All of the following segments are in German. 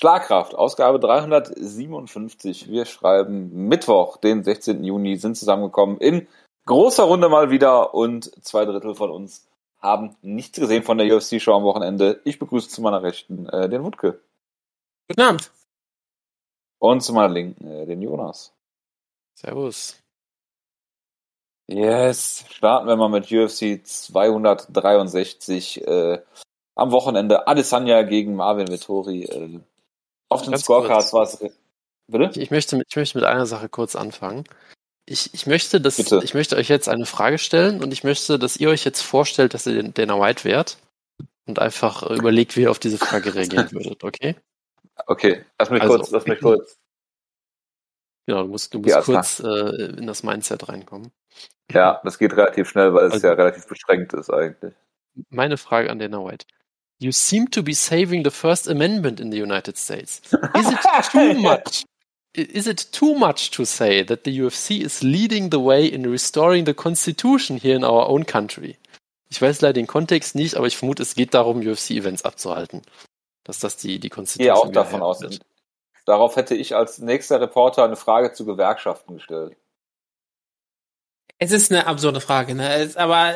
Schlagkraft, Ausgabe 357. Wir schreiben Mittwoch, den 16. Juni, sind zusammengekommen in großer Runde mal wieder und zwei Drittel von uns haben nichts gesehen von der UFC-Show am Wochenende. Ich begrüße zu meiner Rechten äh, den Wutke. Guten Abend. Und zu meiner Linken äh, den Jonas. Servus. Yes, starten wir mal mit UFC 263 äh, am Wochenende. Adesanya gegen Marvin Vittori. Äh, auf den Scorecards war es. Bitte? Ich möchte, ich möchte mit einer Sache kurz anfangen. Ich, ich, möchte, dass, Bitte. ich möchte euch jetzt eine Frage stellen und ich möchte, dass ihr euch jetzt vorstellt, dass ihr den Dana White wärt und einfach überlegt, wie ihr auf diese Frage reagieren würdet, okay? Okay, lass mich also, kurz, lass mich kurz. Genau, du musst, du musst ja, kurz äh, in das Mindset reinkommen. Ja, das geht relativ schnell, weil es also, ja relativ beschränkt ist eigentlich. Meine Frage an Dana White. You seem to be saving the First Amendment in the United States. Is it too much? Is it too much to say that the UFC is leading the way in restoring the Constitution here in our own country? Ich weiß leider den Kontext nicht, aber ich vermute, es geht darum, UFC-Events abzuhalten. Dass das die, die Constitution Ich gehe auch davon aus. Wird. Darauf hätte ich als nächster Reporter eine Frage zu Gewerkschaften gestellt. Es ist eine absurde Frage, ne? aber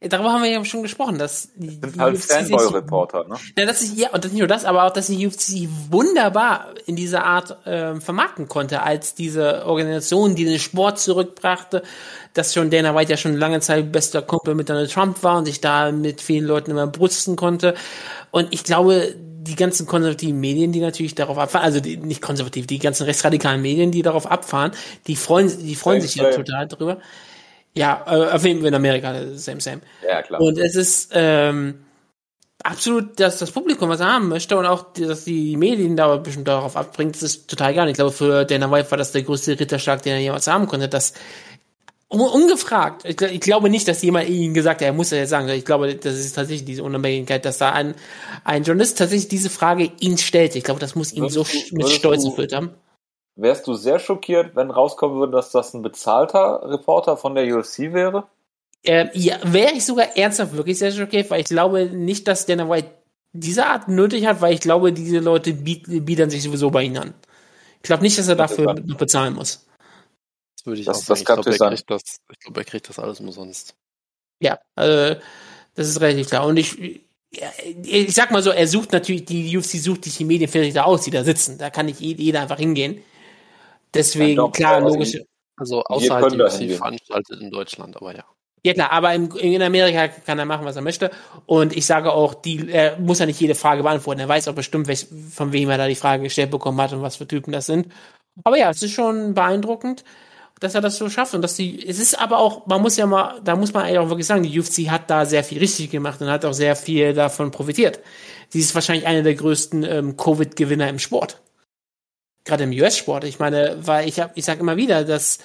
darüber haben wir ja schon gesprochen, dass die, das sind halt Fanboy-Reporter, ne? Ja, das ist, ja, und das nicht nur das, aber auch, dass die UFC wunderbar in dieser Art äh, vermarkten konnte, als diese Organisation, die den Sport zurückbrachte, dass schon Dana White ja schon lange Zeit bester Kumpel mit Donald Trump war und sich da mit vielen Leuten immer brusten konnte. Und ich glaube, die ganzen konservativen Medien, die natürlich darauf abfahren, also die, nicht konservativ, die ganzen rechtsradikalen Medien, die darauf abfahren, die freuen, die freuen sich ja total drüber. Ja, äh, auf jeden Fall in Amerika, same, same. Ja, klar. Und es ist ähm, absolut, dass das Publikum was haben möchte und auch, dass die Medien da bestimmt darauf abbringt, das ist total geil. Ich glaube, für Dana White war das der größte Ritterschlag, den er jemals haben konnte, dass ungefragt. Ich, ich, glaube nicht, dass jemand ihnen gesagt hat, er muss ja jetzt sagen. Ich glaube, das ist tatsächlich diese Unabhängigkeit, dass da ein, ein Journalist tatsächlich diese Frage ihn stellt. Ich glaube, das muss ihn so du, mit Stolz erfüllt haben wärst du sehr schockiert, wenn rauskommen würde, dass das ein bezahlter Reporter von der UFC wäre? Ähm, ja, wäre ich sogar ernsthaft wirklich sehr schockiert, weil ich glaube nicht, dass Dana White diese Art nötig hat, weil ich glaube, diese Leute bieten sich sowieso bei ihnen an. Ich glaube nicht, dass er dafür noch bezahlen muss. Das würde ich das, auch sagen. Das ich glaube, er, kriegt das, ich glaub, er kriegt das alles umsonst. Ja, äh, das ist relativ klar. Und ich, ich sag mal so, er sucht natürlich, die UFC sucht sich die Medienvertreter aus, die da sitzen. Da kann nicht jeder einfach hingehen. Deswegen, ja, doch, klar, logisch. Also außerhalb der UFC veranstaltet in Deutschland, aber ja. Ja klar, aber in, in, Amerika kann er machen, was er möchte. Und ich sage auch, die, er muss ja nicht jede Frage beantworten. Er weiß auch bestimmt, welch, von wem er da die Frage gestellt bekommen hat und was für Typen das sind. Aber ja, es ist schon beeindruckend, dass er das so schafft. Und dass die, es ist aber auch, man muss ja mal, da muss man eigentlich auch wirklich sagen, die UFC hat da sehr viel richtig gemacht und hat auch sehr viel davon profitiert. Sie ist wahrscheinlich eine der größten ähm, Covid-Gewinner im Sport gerade im US-Sport. Ich meine, weil ich hab, ich sage immer wieder, dass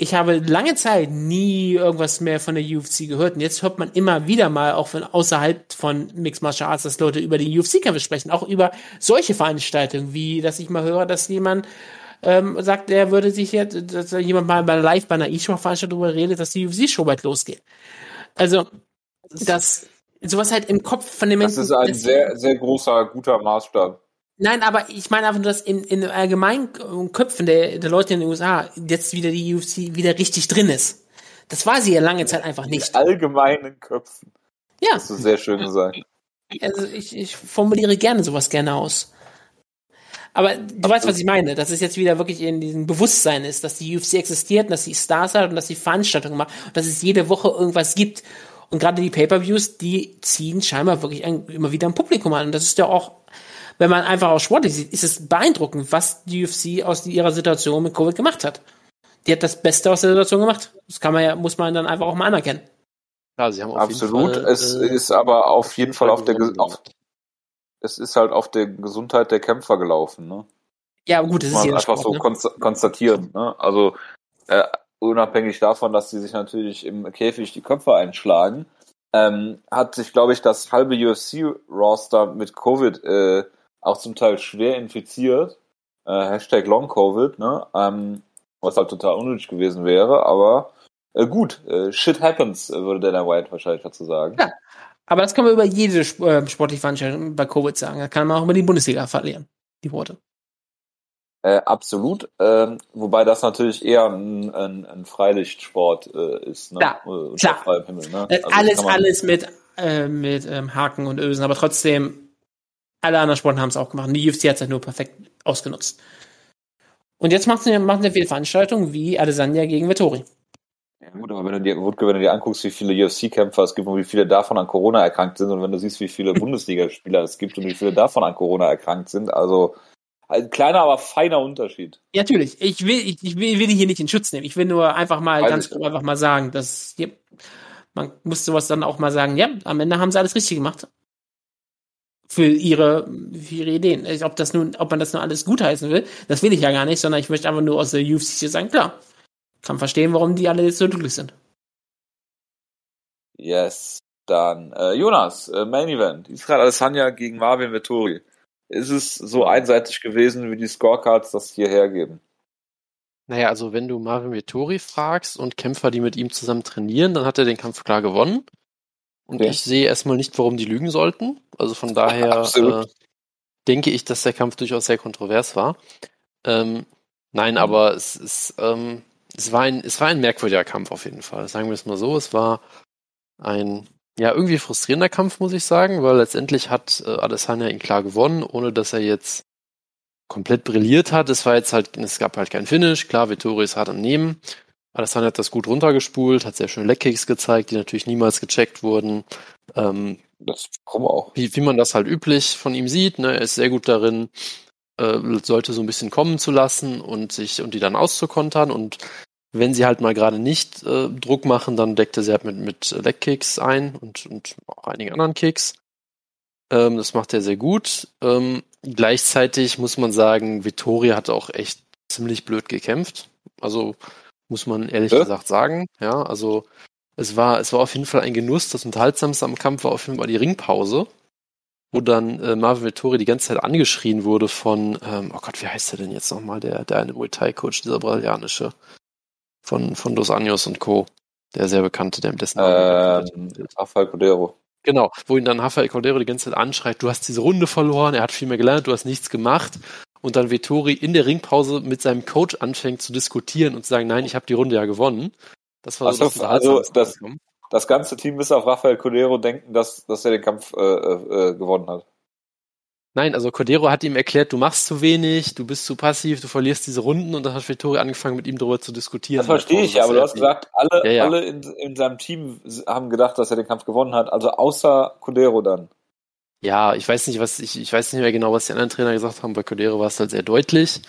ich habe lange Zeit nie irgendwas mehr von der UFC gehört und jetzt hört man immer wieder mal, auch von außerhalb von Mixed Martial Arts, dass Leute über die UFC-Kämpfe sprechen, auch über solche Veranstaltungen, wie dass ich mal höre, dass jemand ähm, sagt, er würde sich jetzt, dass jemand mal bei live bei einer E-Show-Veranstaltung darüber redet, dass die UFC-Show bald losgeht. Also, das sowas halt im Kopf von den Menschen. Das ist ein sehr, sehr großer, guter Maßstab. Nein, aber ich meine einfach nur, dass in, in allgemeinen Köpfen der, der Leute in den USA jetzt wieder die UFC wieder richtig drin ist. Das war sie ja lange Zeit einfach nicht. In allgemeinen Köpfen. Ja. Das ist sehr schön gesagt. Also ich, ich formuliere gerne sowas gerne aus. Aber du weißt, was ich meine, dass es jetzt wieder wirklich in diesem Bewusstsein ist, dass die UFC existiert und dass sie Stars hat und dass sie Veranstaltungen macht und dass es jede Woche irgendwas gibt. Und gerade die Pay-Per-Views, die ziehen scheinbar wirklich ein, immer wieder ein Publikum an. Und das ist ja auch wenn man einfach auch sportlich sieht, ist es beeindruckend, was die UFC aus ihrer Situation mit Covid gemacht hat. Die hat das Beste aus der Situation gemacht. Das kann man ja, muss man dann einfach auch mal anerkennen. Ja, sie haben auf Absolut. Jeden Fall, es äh, ist aber auf jeden Fall auf der, auf, es ist halt auf der Gesundheit der Kämpfer gelaufen, ne? Ja, gut, das ist ja einfach Sport, so ne? konstatieren, ne? Also, äh, unabhängig davon, dass sie sich natürlich im Käfig die Köpfe einschlagen, ähm, hat sich, glaube ich, das halbe UFC-Roster mit Covid äh, auch zum Teil schwer infiziert. Äh, Hashtag Long Covid, ne? Ähm, was halt total unnötig gewesen wäre, aber äh, gut, äh, shit happens, äh, würde Dana White wahrscheinlich dazu sagen. Ja, aber das kann man über jede äh, sportliche Veranstaltung bei Covid sagen. Da kann man auch über die Bundesliga verlieren. die Worte. Äh, absolut. Ähm, wobei das natürlich eher ein, ein, ein Freilichtsport äh, ist, ne? Klar, Äh, klar. Himmel, ne? Äh, Also alles, alles mit, äh, mit ähm, Haken und Ösen, aber trotzdem, alle anderen Sporten haben es auch gemacht. Die UFC hat es halt nur perfekt ausgenutzt. Und jetzt macht sie macht sie viele Veranstaltungen wie Adesanya gegen Vettori. Ja, gut, aber wenn du dir, Wutke, wenn du dir anguckst, wie viele UFC-Kämpfer es gibt und wie viele davon an Corona erkrankt sind und wenn du siehst, wie viele Bundesligaspieler es gibt und wie viele davon an Corona erkrankt sind, also ein kleiner, aber feiner Unterschied. Ja, natürlich. Ich will, ich, ich will, will hier nicht in Schutz nehmen. Ich will nur einfach mal Weiß ganz grob einfach mal sagen, dass ja, man muss sowas dann auch mal sagen, ja, am Ende haben sie alles richtig gemacht. Für ihre, für ihre Ideen. Ich- Ob das nun, ob man das nur alles gutheißen will, das will ich ja gar nicht, sondern ich möchte einfach nur aus der UFC hier sagen, klar, kann verstehen, warum die alle jetzt so glücklich sind. Yes. Dann, äh, Jonas, äh, Main Event. Israel Adesanya gegen Marvin Vettori. Ist es so einseitig gewesen, wie die Scorecards das hier hergeben? Naja, also wenn du Marvin Vettori fragst und Kämpfer, die mit ihm zusammen trainieren, dann hat er den Kampf klar gewonnen. Und Okay. ich sehe erstmal nicht, warum die lügen sollten. Also von daher äh, denke ich, dass der Kampf durchaus sehr kontrovers war. Ähm, nein, aber es ist, ähm, es war ein, es war ein merkwürdiger Kampf auf jeden Fall. Sagen wir es mal so. Es war ein, ja, irgendwie frustrierender Kampf, muss ich sagen, weil letztendlich hat äh, Adesanya ihn klar gewonnen, ohne dass er jetzt komplett brilliert hat. Es war jetzt halt, es gab halt kein Finish. Klar, Vittori ist hart am Nehmen. Adesanya hat das gut runtergespult, hat sehr schöne Leckkicks gezeigt, die natürlich niemals gecheckt wurden. Ähm, Das, warum auch? wie, wie man das halt üblich von ihm sieht. Ne? Er ist sehr gut darin, äh, Leute so ein bisschen kommen zu lassen und sich und die dann auszukontern. Und wenn sie halt mal gerade nicht äh, Druck machen, dann deckt er sie halt mit, mit Leckkicks ein und, und auch einigen anderen Kicks. Ähm, das macht er sehr gut. Ähm, gleichzeitig muss man sagen, Vittoria hat auch echt ziemlich blöd gekämpft. Also muss man ehrlich Ja? gesagt sagen. Ja, also es war, es war auf jeden Fall ein Genuss. Das Unterhaltsamste am Kampf war auf jeden Fall die Ringpause, wo dann äh, Marvin Vittori die ganze Zeit angeschrien wurde von, ähm, oh Gott, wie heißt der denn jetzt nochmal, der, der eine Muay Thai Coach, dieser brasilianische, von, von Dos Anjos und Co., der sehr bekannte, der im dessen Ähm, Rafael Cordero. Genau, wo ihn dann Rafael Cordero die ganze Zeit anschreit, du hast diese Runde verloren, er hat viel mehr gelernt, du hast nichts gemacht. Und dann Vettori in der Ringpause mit seinem Coach anfängt zu diskutieren und zu sagen, nein, ich habe die Runde ja gewonnen. Das war so Also, das also das-. Das ganze Team bis auf Rafael Cordero denken, dass, dass er den Kampf äh, äh, gewonnen hat. Nein, also Cordero hat ihm erklärt, du machst zu wenig, du bist zu passiv, du verlierst diese Runden und dann hat Vettori angefangen, mit ihm darüber zu diskutieren. Das verstehe ich, aber du hast gesagt, alle, Ja, ja. alle in, in seinem Team haben gedacht, dass er den Kampf gewonnen hat, also außer Cordero dann. Ja, ich weiß nicht, was ich, ich weiß nicht mehr genau, was die anderen Trainer gesagt haben. Bei Cordero war es halt sehr deutlich.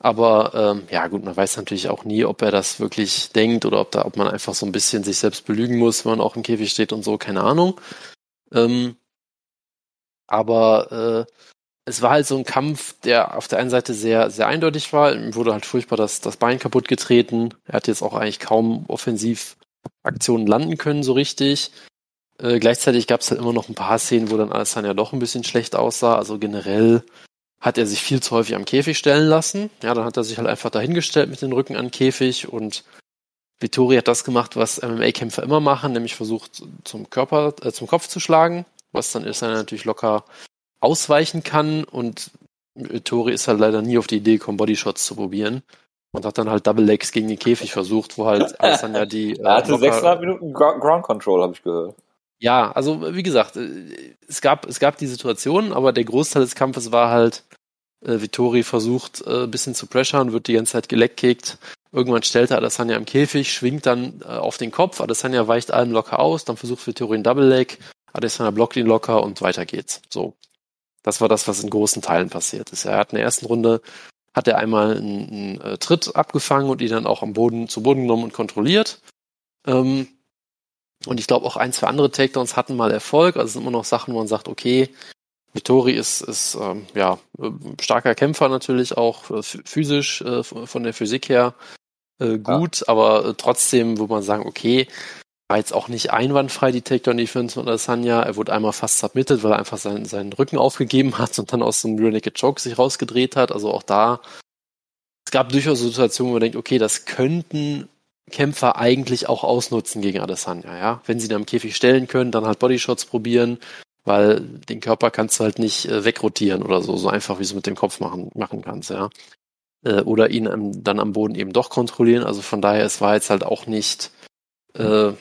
Aber ähm, ja, gut, man weiß natürlich auch nie, ob er das wirklich denkt oder ob da, ob man einfach so ein bisschen sich selbst belügen muss, wenn man auch im Käfig steht und so, keine Ahnung. Ähm, aber äh, es war halt so ein Kampf, der auf der einen Seite sehr, sehr eindeutig war. Ihm wurde halt furchtbar das, das Bein kaputt getreten. Er hat jetzt auch eigentlich kaum Offensivaktionen landen können, so richtig. Äh, gleichzeitig gab es halt immer noch ein paar Szenen, wo dann Alessandro doch ein bisschen schlecht aussah. Also generell hat er sich viel zu häufig am Käfig stellen lassen. Ja, dann hat er sich halt einfach dahingestellt mit dem Rücken an den Käfig und Vittori hat das gemacht, was MMA-Kämpfer immer machen, nämlich versucht zum Körper, äh, zum Kopf zu schlagen, was dann ist er natürlich locker ausweichen kann und Vittori ist halt leider nie auf die Idee gekommen, Bodyshots zu probieren und hat dann halt Double Legs gegen den Käfig versucht, wo halt Alessandro die äh, Er hatte locker- 6,5 Minuten Gro- Ground Control, habe ich gehört. Ja, also wie gesagt, äh, es gab, es gab die Situation, aber der Großteil des Kampfes war halt, äh, Vittori versucht äh, ein bisschen zu pressern, wird die ganze Zeit geleckkickt. Irgendwann stellt er Adesanya im Käfig, schwingt dann äh, auf den Kopf, Adesanya weicht allem locker aus, dann versucht Vittori einen Double Leg, Adesanya blockt ihn locker und weiter geht's. So. Das war das, was in großen Teilen passiert ist. Er hat in der ersten Runde hat er einmal einen, einen äh, Tritt abgefangen und ihn dann auch am Boden zu Boden genommen und kontrolliert. Ähm, und ich glaube auch ein, zwei andere Takedowns hatten mal Erfolg. Also es sind immer noch Sachen, wo man sagt, okay, Vittori ist, ist ähm, ja äh, starker Kämpfer natürlich auch äh, ph- physisch äh, von der Physik her äh, gut, aber äh, trotzdem, wo man sagen, okay, war jetzt auch nicht einwandfrei die Takedown-Defense von Adesanya. Er wurde einmal fast submitted, weil er einfach seinen, seinen Rücken aufgegeben hat und dann aus einem Rear Naked Choke sich rausgedreht hat. Also auch da, es gab durchaus Situationen, wo man denkt, okay, das könnten Kämpfer eigentlich auch ausnutzen gegen Adesanya, ja. Wenn sie ihn am Käfig stellen können, dann halt Bodyshots probieren. weil den Körper kannst du halt nicht äh, wegrotieren oder so, so einfach wie du es mit dem Kopf machen, machen kannst, ja. Äh, oder ihn am, dann am Boden eben doch kontrollieren. Also von daher, es war jetzt halt auch nicht, äh,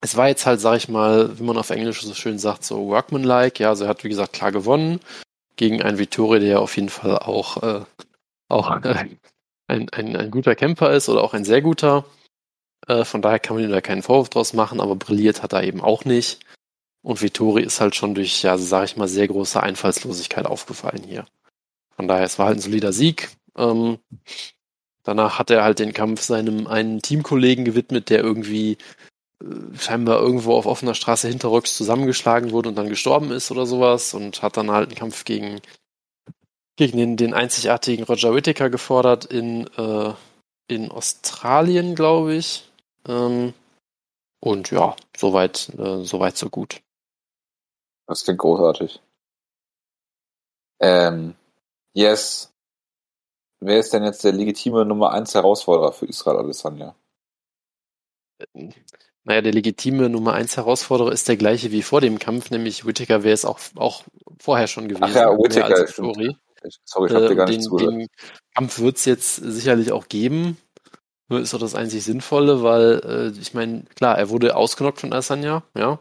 es war jetzt halt, sag ich mal, wie man auf Englisch so schön sagt, so workmanlike. Ja, also er hat, wie gesagt, klar gewonnen gegen einen Vittoria, der ja auf jeden Fall auch, äh, auch äh, ein, ein, ein guter Kämpfer ist oder auch ein sehr guter. Äh, von daher kann man ihm da keinen Vorwurf draus machen, aber brilliert hat er eben auch nicht. Und Vittori ist halt schon durch, ja, sag ich mal, sehr große Einfallslosigkeit aufgefallen hier. Von daher, es war halt ein solider Sieg. Ähm, danach hat er halt den Kampf seinem einen Teamkollegen gewidmet, der irgendwie äh, scheinbar irgendwo auf offener Straße hinterrücks zusammengeschlagen wurde und dann gestorben ist oder sowas und hat dann halt einen Kampf gegen, gegen den, den einzigartigen Roger Whittaker gefordert in, äh, in Australien, glaube ich. Ähm, und ja, soweit, äh, soweit so gut. Das klingt großartig. Ähm, yes. Wer ist denn jetzt der legitime Nummer 1 Herausforderer für Israel Adesanya? Naja, der legitime Nummer 1 Herausforderer ist der gleiche wie vor dem Kampf, nämlich Whittaker wäre es auch, auch vorher schon gewesen. Ach ja, Whittaker, Sorry, Sorry, ich hab dir gar nicht den, zugehört. Den Kampf wird es jetzt sicherlich auch geben. Nur ist doch das einzig Sinnvolle, weil äh, ich meine, klar, er wurde ausgenockt von Adesanya, ja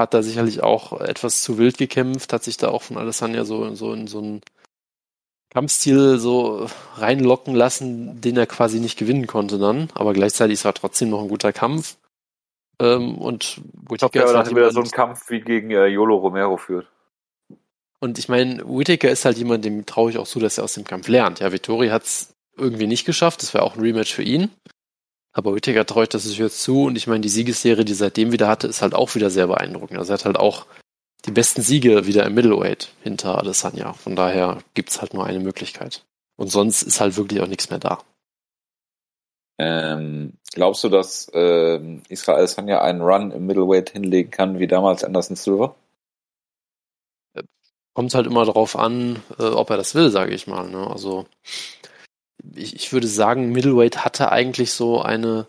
hat da sicherlich auch etwas zu wild gekämpft, hat sich da auch von Alessandra so, so in so einen Kampfstil so reinlocken lassen, den er quasi nicht gewinnen konnte dann. Aber gleichzeitig war trotzdem noch ein guter Kampf. Ähm, und Whittaker ist halt wieder so ein Kampf wie gegen äh, Yolo Romero führt. Und ich meine, Whittaker ist halt jemand, dem traue ich auch zu, dass er aus dem Kampf lernt. Ja, Vittori hat es irgendwie nicht geschafft. Das wäre auch ein Rematch für ihn. Aber Whittaker traue ich das jetzt zu und ich meine, die Siegesserie, die er seitdem wieder hatte, ist halt auch wieder sehr beeindruckend. Also er hat halt auch die besten Siege wieder im Middleweight hinter Adesanya. Von daher gibt's halt nur eine Möglichkeit. Und sonst ist halt wirklich auch nichts mehr da. Ähm, glaubst du, dass ähm, Israel Adesanya einen Run im Middleweight hinlegen kann, wie damals Anderson Silver? Kommt halt immer darauf an, äh, ob er das will, sage ich mal. Ne? Also ich, ich würde sagen, Middleweight hatte eigentlich so eine,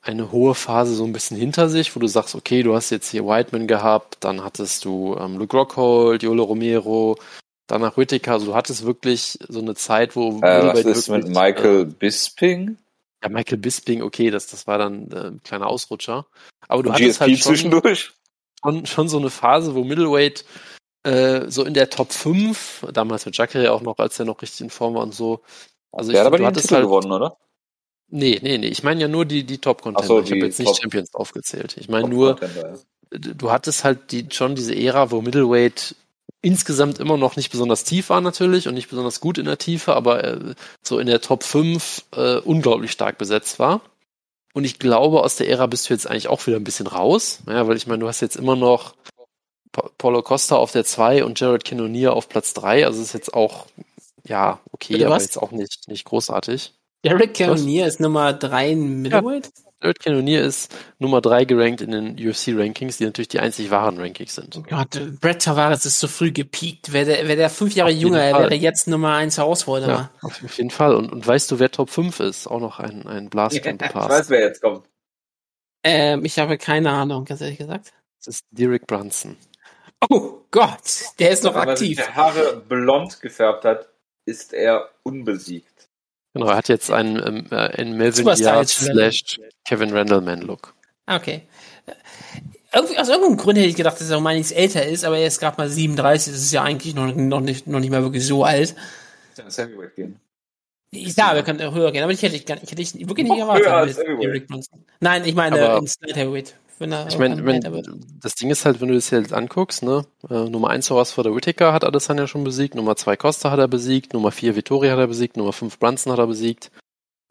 eine hohe Phase so ein bisschen hinter sich, wo du sagst, okay, du hast jetzt hier Whiteman gehabt, dann hattest du ähm, Luke Rockhold, Yolo Romero, danach Whittaker, also du hattest wirklich so eine Zeit, wo äh, Was ist wirklich, mit Michael äh, Bisping? Ja, Michael Bisping, okay, das, das war dann äh, ein kleiner Ausrutscher. Aber du Und hattest GSP halt schon, zwischendurch? Schon, schon so eine Phase, wo Middleweight äh, so in der Top 5, damals mit Jacare auch noch, als er noch richtig in Form war und so, also der ich, hat aber den Titel halt, gewonnen, oder? Nee, nee, nee. Ich meine ja nur die, die Top-Contender. So, ich habe jetzt nicht Champions aufgezählt. Ich meine nur, du hattest halt die, schon diese Ära, wo Middleweight insgesamt immer noch nicht besonders tief war natürlich und nicht besonders gut in der Tiefe, aber äh, so in der Top 5 äh, unglaublich stark besetzt war. Und ich glaube, aus der Ära bist du jetzt eigentlich auch wieder ein bisschen raus. Ja, weil ich meine, du hast jetzt immer noch Paulo Costa auf der 2 und Jared Cannonier auf Platz 3. Also ist jetzt auch ja, okay, Bitte aber was? jetzt auch nicht, nicht großartig. Derek Cannonier ist Nummer 3 in Middleweight? Ja. Derek Cannonier ist Nummer 3 gerankt in den UFC-Rankings, die natürlich die einzig wahren Rankings sind. Oh Gott, Brett Tavares ist zu früh gepiekt. Wäre der, wär der fünf Jahre jünger, er wäre jetzt Nummer 1 Herausforderer. Ja, auf jeden Fall. Und, und weißt du, wer Top 5 ist? Auch noch ein, ein Blast ja, Ich weiß, wer jetzt kommt. Ähm, ich habe keine Ahnung, ganz ehrlich gesagt. Das ist Derek Brunson. Oh Gott, der ist noch aktiv. Weil er Haare blond gefärbt hat, ist er unbesiegt. Genau, er hat jetzt einen, ähm, äh, einen Melvin Yard slash Kevin Randallman Look. Ah, okay. Irgendwie, aus irgendeinem Grund hätte ich gedacht, dass er um einiges älter ist, aber er ist gerade mal 37, das ist ja eigentlich noch, noch, nicht, noch nicht mal wirklich so alt. Das Heavyweight gehen? Ja, wir können höher gehen, aber ich hätte, ich, ich hätte wirklich nicht erwartet. Nein, ich meine aber ins Light Heavyweight. Wenn er ich meine, wenn, das Ding ist halt, wenn du das jetzt anguckst, ne, äh, Nummer 1 Herausforderer Whittaker hat Adesanya schon besiegt, Nummer 2 Costa hat er besiegt, Nummer 4 Vittori hat er besiegt, Nummer 5 Brunson hat er besiegt.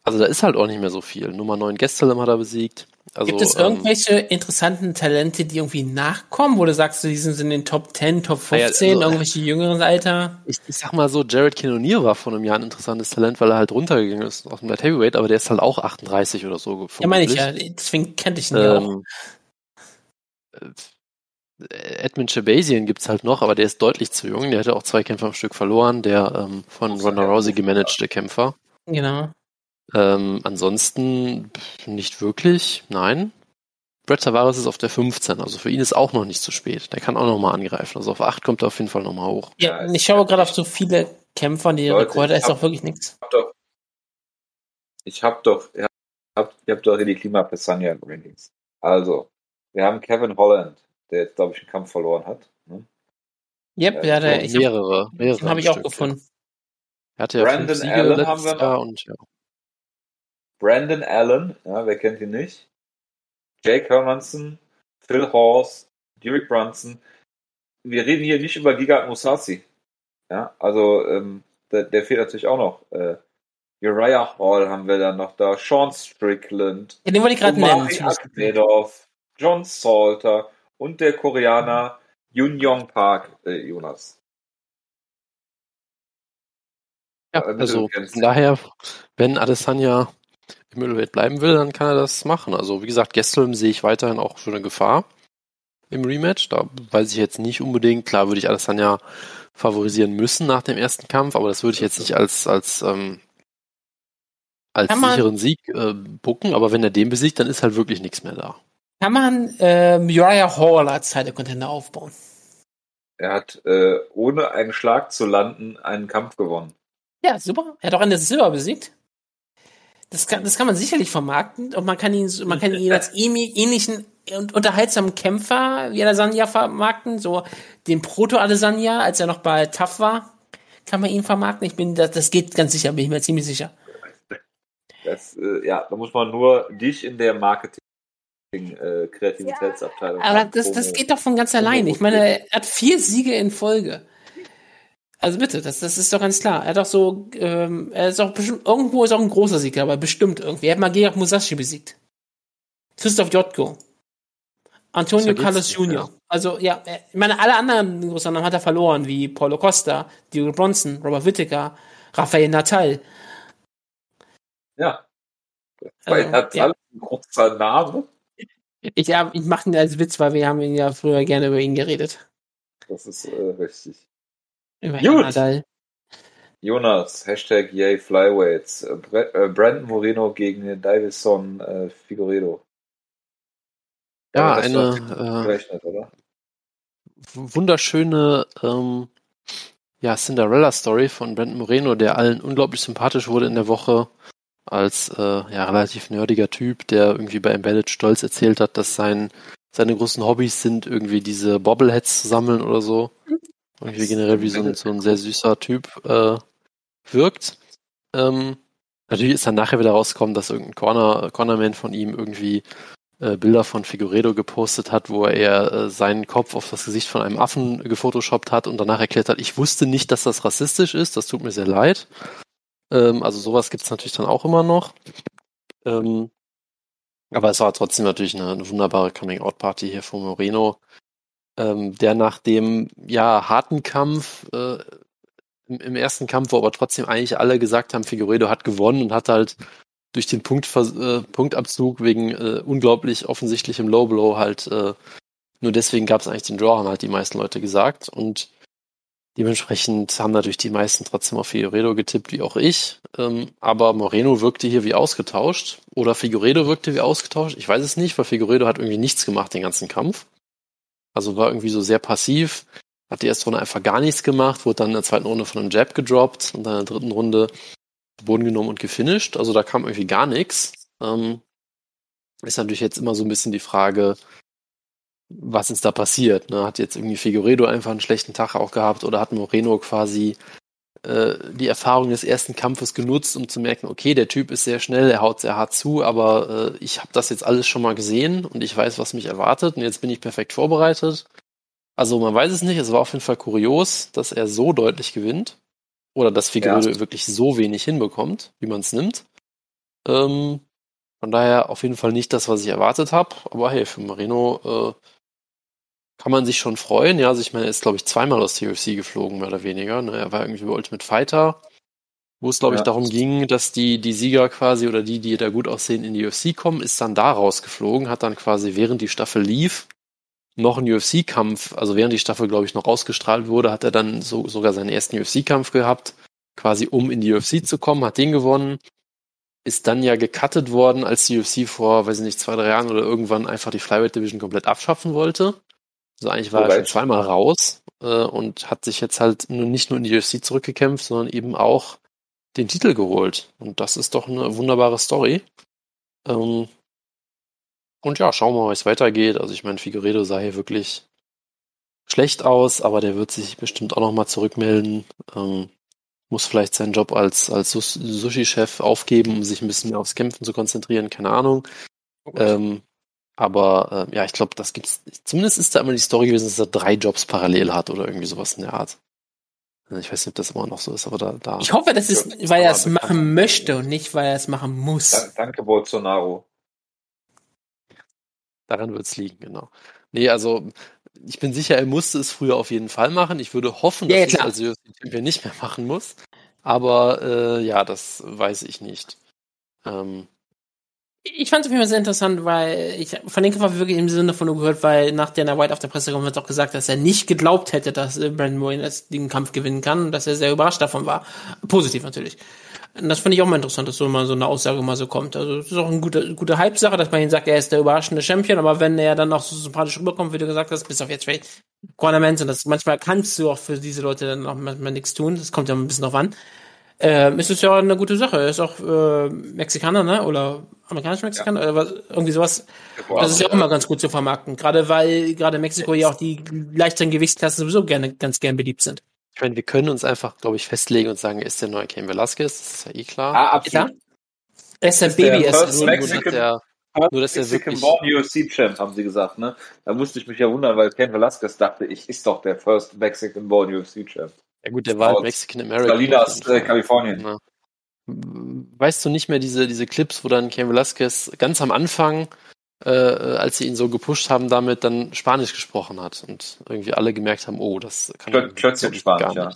Also da ist halt auch nicht mehr so viel. Nummer 9 Gestelem hat er besiegt. Also, Gibt es ähm, irgendwelche ähm, interessanten Talente, die irgendwie nachkommen, wo du sagst, die sind in den Top 10, Top 15, ja, also, irgendwelche jüngeren Alter? Ich, ich sag mal so, Jared Cannonier war vor einem Jahr ein interessantes Talent, weil er halt runtergegangen ist aus dem Light Heavyweight, aber der ist halt auch 38 oder so. Ja, meine ich ja, deswegen kannte ich ihn ähm, ja auch. Edmund Shabazian gibt's halt noch, aber der ist deutlich zu jung. Der hatte auch zwei Kämpfer am Stück verloren, der ähm, von Ronda Rousey gemanagte Kämpfer. Genau. Ähm, ansonsten nicht wirklich, nein. Brett Tavares ist auf der 15, also für ihn ist auch noch nicht zu spät. Der kann auch noch mal angreifen. Also auf 8 kommt er auf jeden Fall noch mal hoch. Ja, ich schaue gerade auf so viele Kämpfer, die Leute, Rekorde ich ist hab- doch wirklich nichts. hab doch, ich habe doch, ihr habt, ihr habt doch hier die Klima Rankings. Also, wir haben Kevin Holland, der jetzt, glaube ich, einen Kampf verloren hat. Ne? Yep, Ja, ja, der, ich hab, mehrere, mehrere. den habe ich auch Stück, gefunden. Ja. Er hatte ja Brandon fünf Siege Allen letztes haben wir noch. Jahr und ja. Brandon Allen, ja, wer kennt ihn nicht? Jake Hermanson, Phil Horst, Derek Brunson. Wir reden hier nicht über Giga Musasi. Ja, also ähm, der, der fehlt natürlich auch noch. Äh, Uriah Hall haben wir dann noch da, Sean Strickland, Ja, den wollte ich gerade nennen. Akmedov, John Salter und der Koreaner Yun Yong Park, äh, Jonas. Ja, Damit also von daher, wenn Adesanya im Middleweight bleiben will, dann kann er das machen. Also wie gesagt, Gastelum sehe ich weiterhin auch schon eine Gefahr im Rematch. Da weiß ich jetzt nicht unbedingt. Klar würde ich Adesanya favorisieren müssen nach dem ersten Kampf, aber das würde ich jetzt nicht als als ähm, als Kann man- sicheren Sieg äh, bucken. Aber wenn er den besiegt, dann ist halt wirklich nichts mehr da. Kann man ähm, Uriah Hall als Title Contender aufbauen? Er hat äh, ohne einen Schlag zu landen einen Kampf gewonnen. Ja, super. Er hat auch Anderson Silver besiegt. Das kann, das kann man sicherlich vermarkten und man kann ihn, man kann ihn als ähnli- ähnlichen und unterhaltsamen Kämpfer wie Adesanya vermarkten, so den Proto-Adesanya, als er noch bei TAF war, kann man ihn vermarkten. Ich bin, das, das geht ganz sicher, bin ich mir ziemlich sicher. Das, äh, ja, da muss man nur dich in der Marketing äh, Kreativitätsabteilung. Aber haben, das, das Promo. geht doch von ganz allein. Ich meine, er hat vier Siege in Folge. Also bitte, das, das ist doch ganz klar. Er hat doch so, ähm, er ist auch bestimmt, irgendwo ist auch ein großer Sieg, aber bestimmt irgendwie. Er hat mal Georg Musashi besiegt. Christoph Jotko. Antonio Carlos Jr. Also, ja, er- ich meine, alle anderen großen Namen hat er verloren, wie Paulo Costa, Diego Bronson, Robert Whittaker, Rafael Natal. Ja. Also, Weil er hat ja. ein großer Name. Ich, ich mache ihn als Witz, weil wir haben ihn ja früher gerne über ihn geredet. Das ist äh, richtig. Über Gut. Nadal. Jonas, Hashtag Yay Flyweights. Äh, Bre äh, Brandon Moreno gegen Davison äh, Figueredo. Ja, eine äh, wunderschöne ähm, ja, Cinderella-Story von Brandon Moreno, der allen unglaublich sympathisch wurde in der Woche als äh, ja, relativ nerdiger Typ, der irgendwie bei Embedded stolz erzählt hat, dass sein, seine großen Hobbys sind, irgendwie diese Bobbleheads zu sammeln oder so. Irgendwie generell wie so ein, so ein sehr süßer Typ äh, wirkt. Ähm, natürlich ist dann nachher wieder rausgekommen, dass irgendein Corner, Cornerman von ihm irgendwie äh, Bilder von Figueredo gepostet hat, wo er äh, seinen Kopf auf das Gesicht von einem Affen gefotoshoppt hat und danach erklärt hat, ich wusste nicht, dass das rassistisch ist, das tut mir sehr leid. Ähm, also sowas gibt's natürlich dann auch immer noch. Ähm, aber es war trotzdem natürlich eine, eine wunderbare Coming-out-Party hier von Moreno, ähm, der nach dem ja harten Kampf äh, im, im ersten Kampf, wo aber trotzdem eigentlich alle gesagt haben, Figueredo hat gewonnen und hat halt durch den Punkt, äh, Punktabzug wegen äh, unglaublich offensichtlichem Low Blow halt äh, nur deswegen gab es eigentlich den Draw, haben halt die meisten Leute gesagt und dementsprechend haben natürlich die meisten trotzdem auf Figueredo getippt, wie auch ich. Ähm, aber Moreno wirkte hier wie ausgetauscht oder Figueredo wirkte wie ausgetauscht. Ich weiß es nicht, weil Figueredo hat irgendwie nichts gemacht den ganzen Kampf. Also war irgendwie so sehr passiv, hat die erste Runde einfach gar nichts gemacht, wurde dann in der zweiten Runde von einem Jab gedroppt und dann in der dritten Runde Boden genommen und gefinisht. Also da kam irgendwie gar nichts. Ähm, ist natürlich jetzt immer so ein bisschen die Frage, was ist da passiert? Ne? Hat jetzt irgendwie Figueredo einfach einen schlechten Tag auch gehabt oder hat Moreno quasi äh, die Erfahrung des ersten Kampfes genutzt, um zu merken, okay, der Typ ist sehr schnell, er haut sehr hart zu, aber äh, ich habe das jetzt alles schon mal gesehen und ich weiß, was mich erwartet und jetzt bin ich perfekt vorbereitet. Also man weiß es nicht, es war auf jeden Fall kurios, dass er so deutlich gewinnt oder dass Figueredo Ja. wirklich so wenig hinbekommt, wie man es nimmt. Ähm, von daher auf jeden Fall nicht das, was ich erwartet habe, aber hey, für Moreno äh, kann man sich schon freuen. Ja, also ich meine, er ist, glaube ich, zweimal aus der UFC geflogen, mehr oder weniger. Ne? Er war irgendwie bei Ultimate Fighter, wo es, glaube ich, Ja. darum ging, dass die, die Sieger quasi oder die, die da gut aussehen, in die UFC kommen, ist dann da rausgeflogen, hat dann quasi, während die Staffel lief, noch einen UFC-Kampf, also während die Staffel, glaube ich, noch ausgestrahlt wurde, hat er dann so, sogar seinen ersten UFC-Kampf gehabt, quasi um in die UFC zu kommen, hat den gewonnen. ist dann ja gecuttet worden, als die UFC vor, weiß ich nicht, zwei, drei Jahren oder irgendwann einfach die Flyweight Division komplett abschaffen wollte. Also eigentlich war er schon zweimal raus äh, und hat sich jetzt halt nicht nur in die UFC zurückgekämpft, sondern eben auch den Titel geholt. Und das ist doch eine wunderbare Story. Ähm, und ja, schauen wir mal, wie es weitergeht. Also ich meine, Figueredo sah hier wirklich schlecht aus, aber der wird sich bestimmt auch nochmal zurückmelden. Ähm, muss vielleicht seinen Job als, als Sushi-Chef aufgeben, um sich ein bisschen mehr aufs Kämpfen zu konzentrieren, keine Ahnung. Oh ähm, aber äh, ja, ich glaube, das gibt's. Zumindest ist da immer die Story gewesen, dass er drei Jobs parallel hat oder irgendwie sowas in der Art. Ich weiß nicht, ob das immer noch so ist, aber da. da ich hoffe, das ist, weil er es machen möchte und nicht, weil er es machen muss. Danke, Bolsonaro. Daran wird es liegen, genau. Nee, also ich bin sicher, er musste es früher auf jeden Fall machen. Ich würde hoffen, dass ja, ja, er als UFC-Champion nicht mehr machen muss. Aber äh, ja, das weiß ich nicht. Ähm, ich fand es auf jeden Fall sehr interessant, weil ich von den Kampf wirklich im Sinne von nur gehört, weil nach Dana White auf der Pressekonferenz auch gesagt, dass er nicht geglaubt hätte, dass äh, Brandon Moyen den Kampf gewinnen kann und dass er sehr überrascht davon war. Positiv natürlich. Und das finde ich auch mal interessant, dass so mal so eine Aussage mal so kommt. Also es ist auch eine gute, gute Hype-Sache, dass man ihn sagt, er ist der überraschende Champion, aber wenn er dann auch so sympathisch rüberkommt, wie du gesagt hast, bis auf jetzt vielleicht Cornermans und das manchmal kannst du auch für diese Leute dann auch manchmal nichts tun. Das kommt ja ein bisschen drauf an äh, ist es ja eine gute Sache. Er ist auch äh, Mexikaner, ne? Oder amerikanisch-Mexikaner ja. oder was, irgendwie sowas. das ist ja auch immer ganz gut zu vermarkten. Gerade weil gerade Mexiko ja auch die leichteren Gewichtsklassen sowieso gerne, ganz gern beliebt sind. Ich meine, wir können uns einfach, glaube ich, festlegen und sagen, er ist der neue Cain Velasquez, das ist ja eh klar. Ah, absolut. Ja? Er ist ein Baby, er ist nur, Mexican, der, nur, dass er wirklich... Born UFC Champ, haben sie gesagt, ne? Da musste ich mich ja wundern, weil Cain Velasquez dachte, ich ist doch der First Mexican Born UFC Champ. Ja gut, der war halt Mexican American. Salinas, äh, Kalifornien. Ja. Weißt du nicht mehr diese, diese Clips, wo dann Ken Velasquez ganz am Anfang, äh, als sie ihn so gepusht haben, damit dann Spanisch gesprochen hat und irgendwie alle gemerkt haben, oh, das kann Plö Plötzlich Spanisch, ja.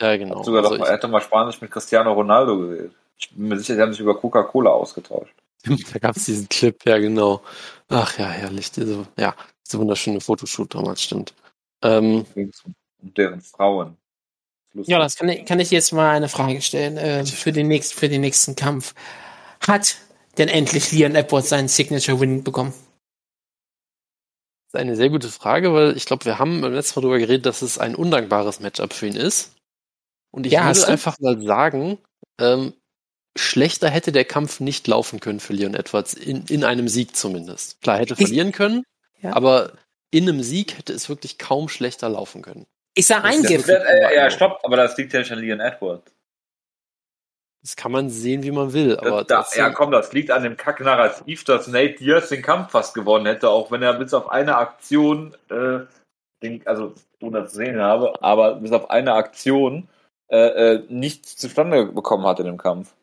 Ja, genau. Hat sogar also doch, er hätte mal Spanisch mit Cristiano Ronaldo gewählt. Ich bin mir sicher, sie haben sich über Coca-Cola ausgetauscht. da gab es diesen Clip, ja genau. Ach ja, herrlich. Diese, ja, diese wunderschöne Fotoshoot damals, stimmt. Ähm, und deren Frauen. Ja, das kann ich, kann ich jetzt mal eine Frage stellen äh, für, den nächsten, für den nächsten Kampf. Hat denn endlich Leon Edwards seinen Signature-Win bekommen? Das ist eine sehr gute Frage, weil ich glaube, wir haben beim letzten Mal darüber geredet, dass es ein undankbares Matchup für ihn ist. Und ich ja, würde einfach mal sagen, ähm, schlechter hätte der Kampf nicht laufen können für Leon Edwards, in, in einem Sieg zumindest. Klar, hätte verlieren können, ja. aber in einem Sieg hätte es wirklich kaum schlechter laufen können. Ist er eingift? Äh, ja, stopp, aber das liegt ja nicht an Leon Edwards. Das kann man sehen, wie man will. Aber da, ja, komm, das liegt an dem Kack-Narrativ, dass Nate Diaz den Kampf fast gewonnen hätte, auch wenn er bis auf eine Aktion, äh, den, also ohne das sehen habe, aber bis auf eine Aktion äh, äh, nichts zustande bekommen hat in dem Kampf.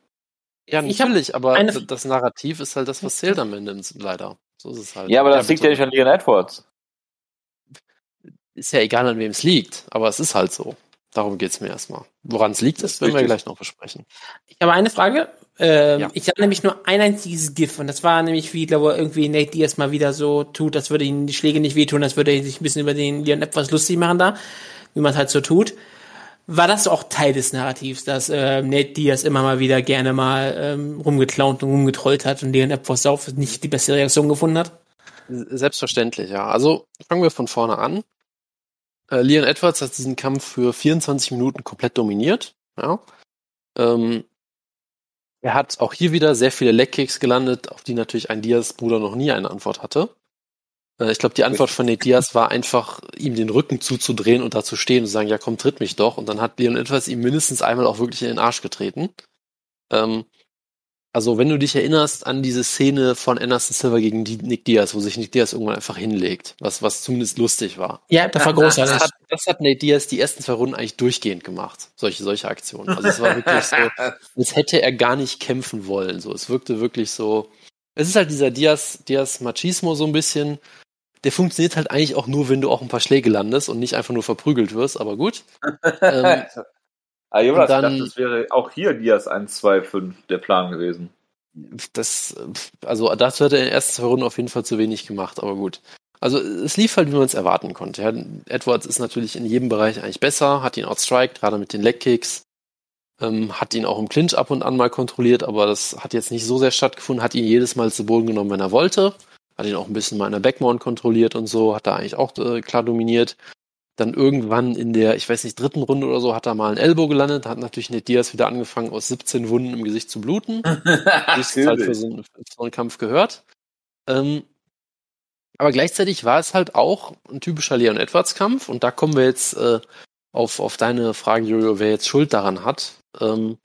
Ja, natürlich, aber das Narrativ ist halt das, was zählt am Ende, leider. So ist es halt. Ja, aber das liegt ja nicht an Leon Edwards ist ja egal, an wem es liegt, aber es ist halt so. Darum geht's mir erstmal. Woran es liegt, das, das werden wir gleich noch besprechen. Ich habe eine Frage. Ähm, ja. Ich habe nämlich nur ein einziges GIF und das war nämlich, wie glaube irgendwie Nate Diaz mal wieder so tut, als würde ihm die Schläge nicht wehtun, als würde sich ein bisschen über den Leon etwas lustig machen da, wie man es halt so tut. War das auch Teil des Narrativs, dass äh, Nate Diaz immer mal wieder gerne mal ähm, rumgeklaunt und rumgetrollt hat und Leon etwas auf nicht die beste Reaktion gefunden hat? Selbstverständlich, ja. Also fangen wir von vorne an. Äh, Leon Edwards hat diesen Kampf für 24 Minuten komplett dominiert. Ja. Ähm, er hat auch hier wieder sehr viele Leckkicks gelandet, auf die natürlich ein Diaz-Bruder noch nie eine Antwort hatte. Äh, ich glaube, die Antwort von Nate Diaz war einfach, ihm den Rücken zuzudrehen und da zu stehen und zu sagen, ja komm, tritt mich doch. Und dann hat Leon Edwards ihm mindestens einmal auch wirklich in den Arsch getreten. Ähm, also, wenn du dich erinnerst an diese Szene von Anderson Silver gegen Nick Diaz, wo sich Nick Diaz irgendwann einfach hinlegt, was, was zumindest lustig war. Ja, das war großartig. Das hat, das hat Nate Diaz die ersten zwei Runden eigentlich durchgehend gemacht. Solche, solche Aktionen. Also, es war wirklich so, als hätte er gar nicht kämpfen wollen. So, es wirkte wirklich so. Es ist halt dieser Diaz, Diaz Machismo so ein bisschen. Der funktioniert halt eigentlich auch nur, wenn du auch ein paar Schläge landest und nicht einfach nur verprügelt wirst, aber gut. ähm, Ah, Jonas, dann, ich dachte, das wäre auch hier Diaz 1-2-5 der Plan gewesen. Das, also dazu hat er in den ersten zwei Runden auf jeden Fall zu wenig gemacht, aber gut. Also es lief halt, wie man es erwarten konnte. Ja, Edwards ist natürlich in jedem Bereich eigentlich besser, hat ihn outstriked, gerade mit den Legkicks. Ähm, hat ihn auch im Clinch ab und an mal kontrolliert, aber das hat jetzt nicht so sehr stattgefunden. Hat ihn jedes Mal zu Boden genommen, wenn er wollte. Hat ihn auch ein bisschen mal in der Backmount kontrolliert und so. Hat da eigentlich auch äh, klar dominiert. Dann irgendwann in der, ich weiß nicht, dritten Runde oder so, hat er mal ein Elbow gelandet. Hat natürlich Ned Diaz wieder angefangen, aus 17 Wunden im Gesicht zu bluten. das ist halt für so, einen, für so einen Kampf gehört. Ähm, aber gleichzeitig war es halt auch ein typischer Leon Edwards Kampf und da kommen wir jetzt äh, auf, auf deine Frage, Jojo, wer jetzt Schuld daran hat. Ähm,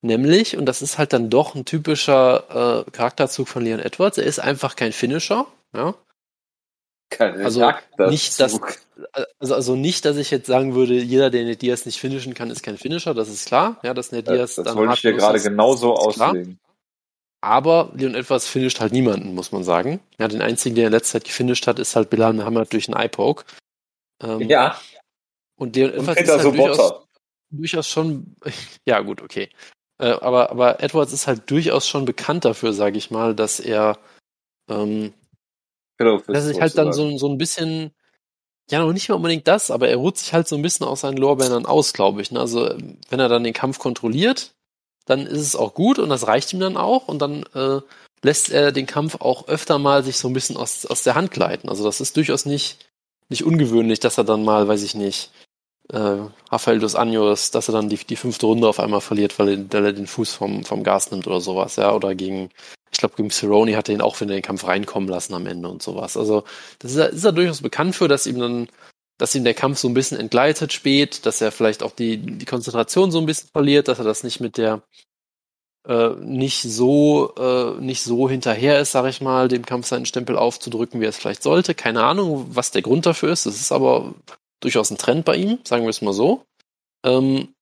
nämlich, und das ist halt dann doch ein typischer äh, Charakterzug von Leon Edwards, er ist einfach kein Finisher, ja. Kein Also nicht, dass, also, also nicht, dass ich jetzt sagen würde, jeder, der Ned Diaz nicht finishen kann, ist kein Finisher, das ist klar. Ja, dass Ned Diaz das dann wollte ich dir gerade das- genauso das ist auslegen. Aber Leon Edwards finisht halt niemanden, muss man sagen. Ja, den einzigen, der in letzter Zeit gefinisht hat, ist halt Bilal Muhammad durch einen Eye-Poke. Ähm, Ja, Und Leon und Edwards Peter ist halt durchaus, Sobotta. durchaus schon, ja gut, okay. Äh, aber, aber Edwards ist halt durchaus schon bekannt dafür, sage ich mal, dass er, ähm, Fist dass sich halt dann so, so ein bisschen, ja noch nicht mal unbedingt das, aber er ruht sich halt so ein bisschen aus seinen Lorbeeren aus, glaube ich. Ne? Also wenn er dann den Kampf kontrolliert, dann ist es auch gut und das reicht ihm dann auch und dann äh, lässt er den Kampf auch öfter mal sich so ein bisschen aus, aus der Hand gleiten. Also das ist durchaus nicht, nicht ungewöhnlich, dass er dann mal, weiß ich nicht, äh, Rafael dos Anjos, dass er dann die, die fünfte Runde auf einmal verliert, weil er, weil er den Fuß vom, vom Gas nimmt oder sowas, ja, oder gegen, ich glaube, gegen Cerrone hat er ihn auch wieder in den Kampf reinkommen lassen am Ende und sowas. Also, das ist er, ist er durchaus bekannt für, dass ihm dann, dass ihm der Kampf so ein bisschen entgleitet spät, dass er vielleicht auch die, die Konzentration so ein bisschen verliert, dass er das nicht mit der, äh, nicht so, äh, nicht so hinterher ist, sag ich mal, dem Kampf seinen Stempel aufzudrücken, wie er es vielleicht sollte. Keine Ahnung, was der Grund dafür ist. Das ist aber durchaus ein Trend bei ihm, sagen wir es mal so. Ähm,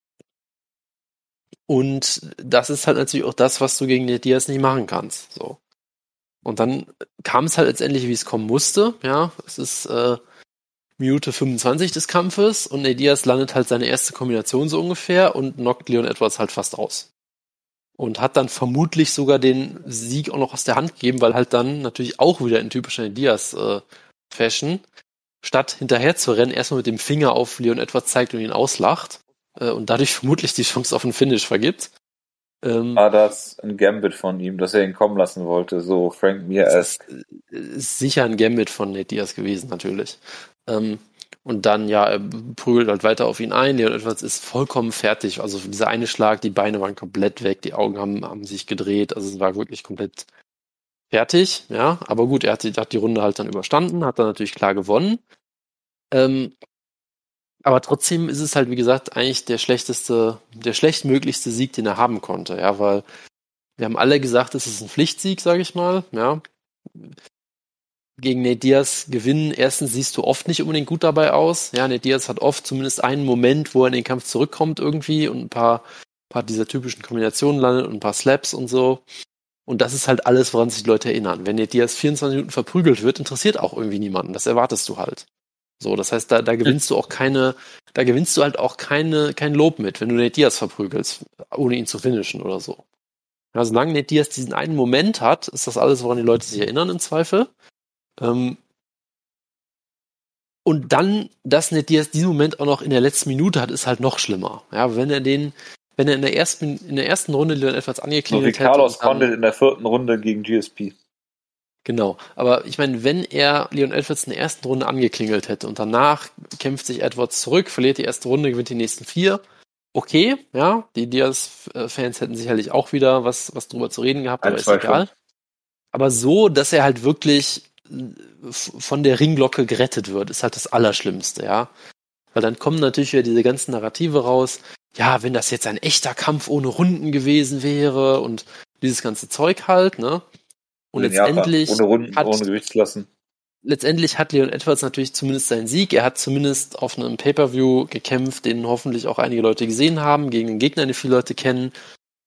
und das ist halt natürlich auch das, was du gegen den Diaz nicht machen kannst. So. Und dann kam es halt letztendlich, wie es kommen musste. Ja, es ist äh, Minute 25 des Kampfes und Ned Diaz landet halt seine erste Kombination so ungefähr und knockt Leon Edwards halt fast aus. Und hat dann vermutlich sogar den Sieg auch noch aus der Hand gegeben, weil halt dann natürlich auch wieder in typischer Ned Diaz äh, Fashion statt hinterher zu rennen, erstmal mit dem Finger auf Leon Edwards zeigt und ihn auslacht äh, und dadurch vermutlich die Chance auf einen Finish vergibt. Ähm, War das ein Gambit von ihm, dass er ihn kommen lassen wollte, so Frank mir ist, ist sicher ein Gambit von Ned Diaz gewesen, natürlich. Ähm, und dann, ja, er prügelt halt weiter auf ihn ein. Leon Edwards ist vollkommen fertig. Also dieser eine Schlag, die Beine waren komplett weg, die Augen haben, haben sich gedreht. Also es war wirklich komplett fertig, ja. Aber gut, er hat die, hat die Runde halt dann überstanden, hat dann natürlich klar gewonnen. Ähm, aber trotzdem ist es halt, wie gesagt, eigentlich der schlechteste, der schlechtmöglichste Sieg, den er haben konnte, ja, weil wir haben alle gesagt, es ist ein Pflichtsieg, sage ich mal, ja. Gegen Nate Diaz gewinnen, erstens siehst du oft nicht unbedingt gut dabei aus. Ja, Nate Diaz hat oft zumindest einen Moment, wo er in den Kampf zurückkommt irgendwie und ein paar, paar dieser typischen Kombinationen landet und ein paar Slaps und so. Und das ist halt alles, woran sich die Leute erinnern. Wenn Nate Diaz 24 Minuten verprügelt wird, interessiert auch irgendwie niemanden. Das erwartest du halt. So, das heißt, da, da gewinnst du auch keine, da gewinnst du halt auch keine, kein Lob mit, wenn du Nate Diaz verprügelst, ohne ihn zu finishen oder so. Ja, solange Nate Diaz diesen einen Moment hat, ist das alles, woran die Leute sich erinnern im Zweifel. Ähm, und dann, dass Nate Diaz diesen Moment auch noch in der letzten Minute hat, ist halt noch schlimmer. Ja, wenn er den, wenn er in der ersten, in der ersten Runde Leon etwas So wie angeklingelt hätte. Carlos Condit in der vierten Runde gegen GSP. Genau, aber ich meine, wenn er Leon Edwards in der ersten Runde angeklingelt hätte und danach kämpft sich Edwards zurück, verliert die erste Runde, gewinnt die nächsten vier, okay, ja, die Diaz-Fans hätten sicherlich auch wieder was, was drüber zu reden gehabt, Ein, aber ist zwei, egal. Aber so, dass er halt wirklich äh, von der Ringglocke gerettet wird, ist halt das Allerschlimmste, ja. Weil dann kommen natürlich wieder diese ganzen Narrative raus, ja, wenn das jetzt ein echter Kampf ohne Runden gewesen wäre und dieses ganze Zeug halt, ne? Und In Japan, letztendlich ohne Runden, hat, ohne Gewichtsklassen. letztendlich hat Leon Edwards natürlich zumindest seinen Sieg. Er hat zumindest auf einem Pay-Per-View gekämpft, den hoffentlich auch einige Leute gesehen haben, gegen einen Gegner, den viele Leute kennen.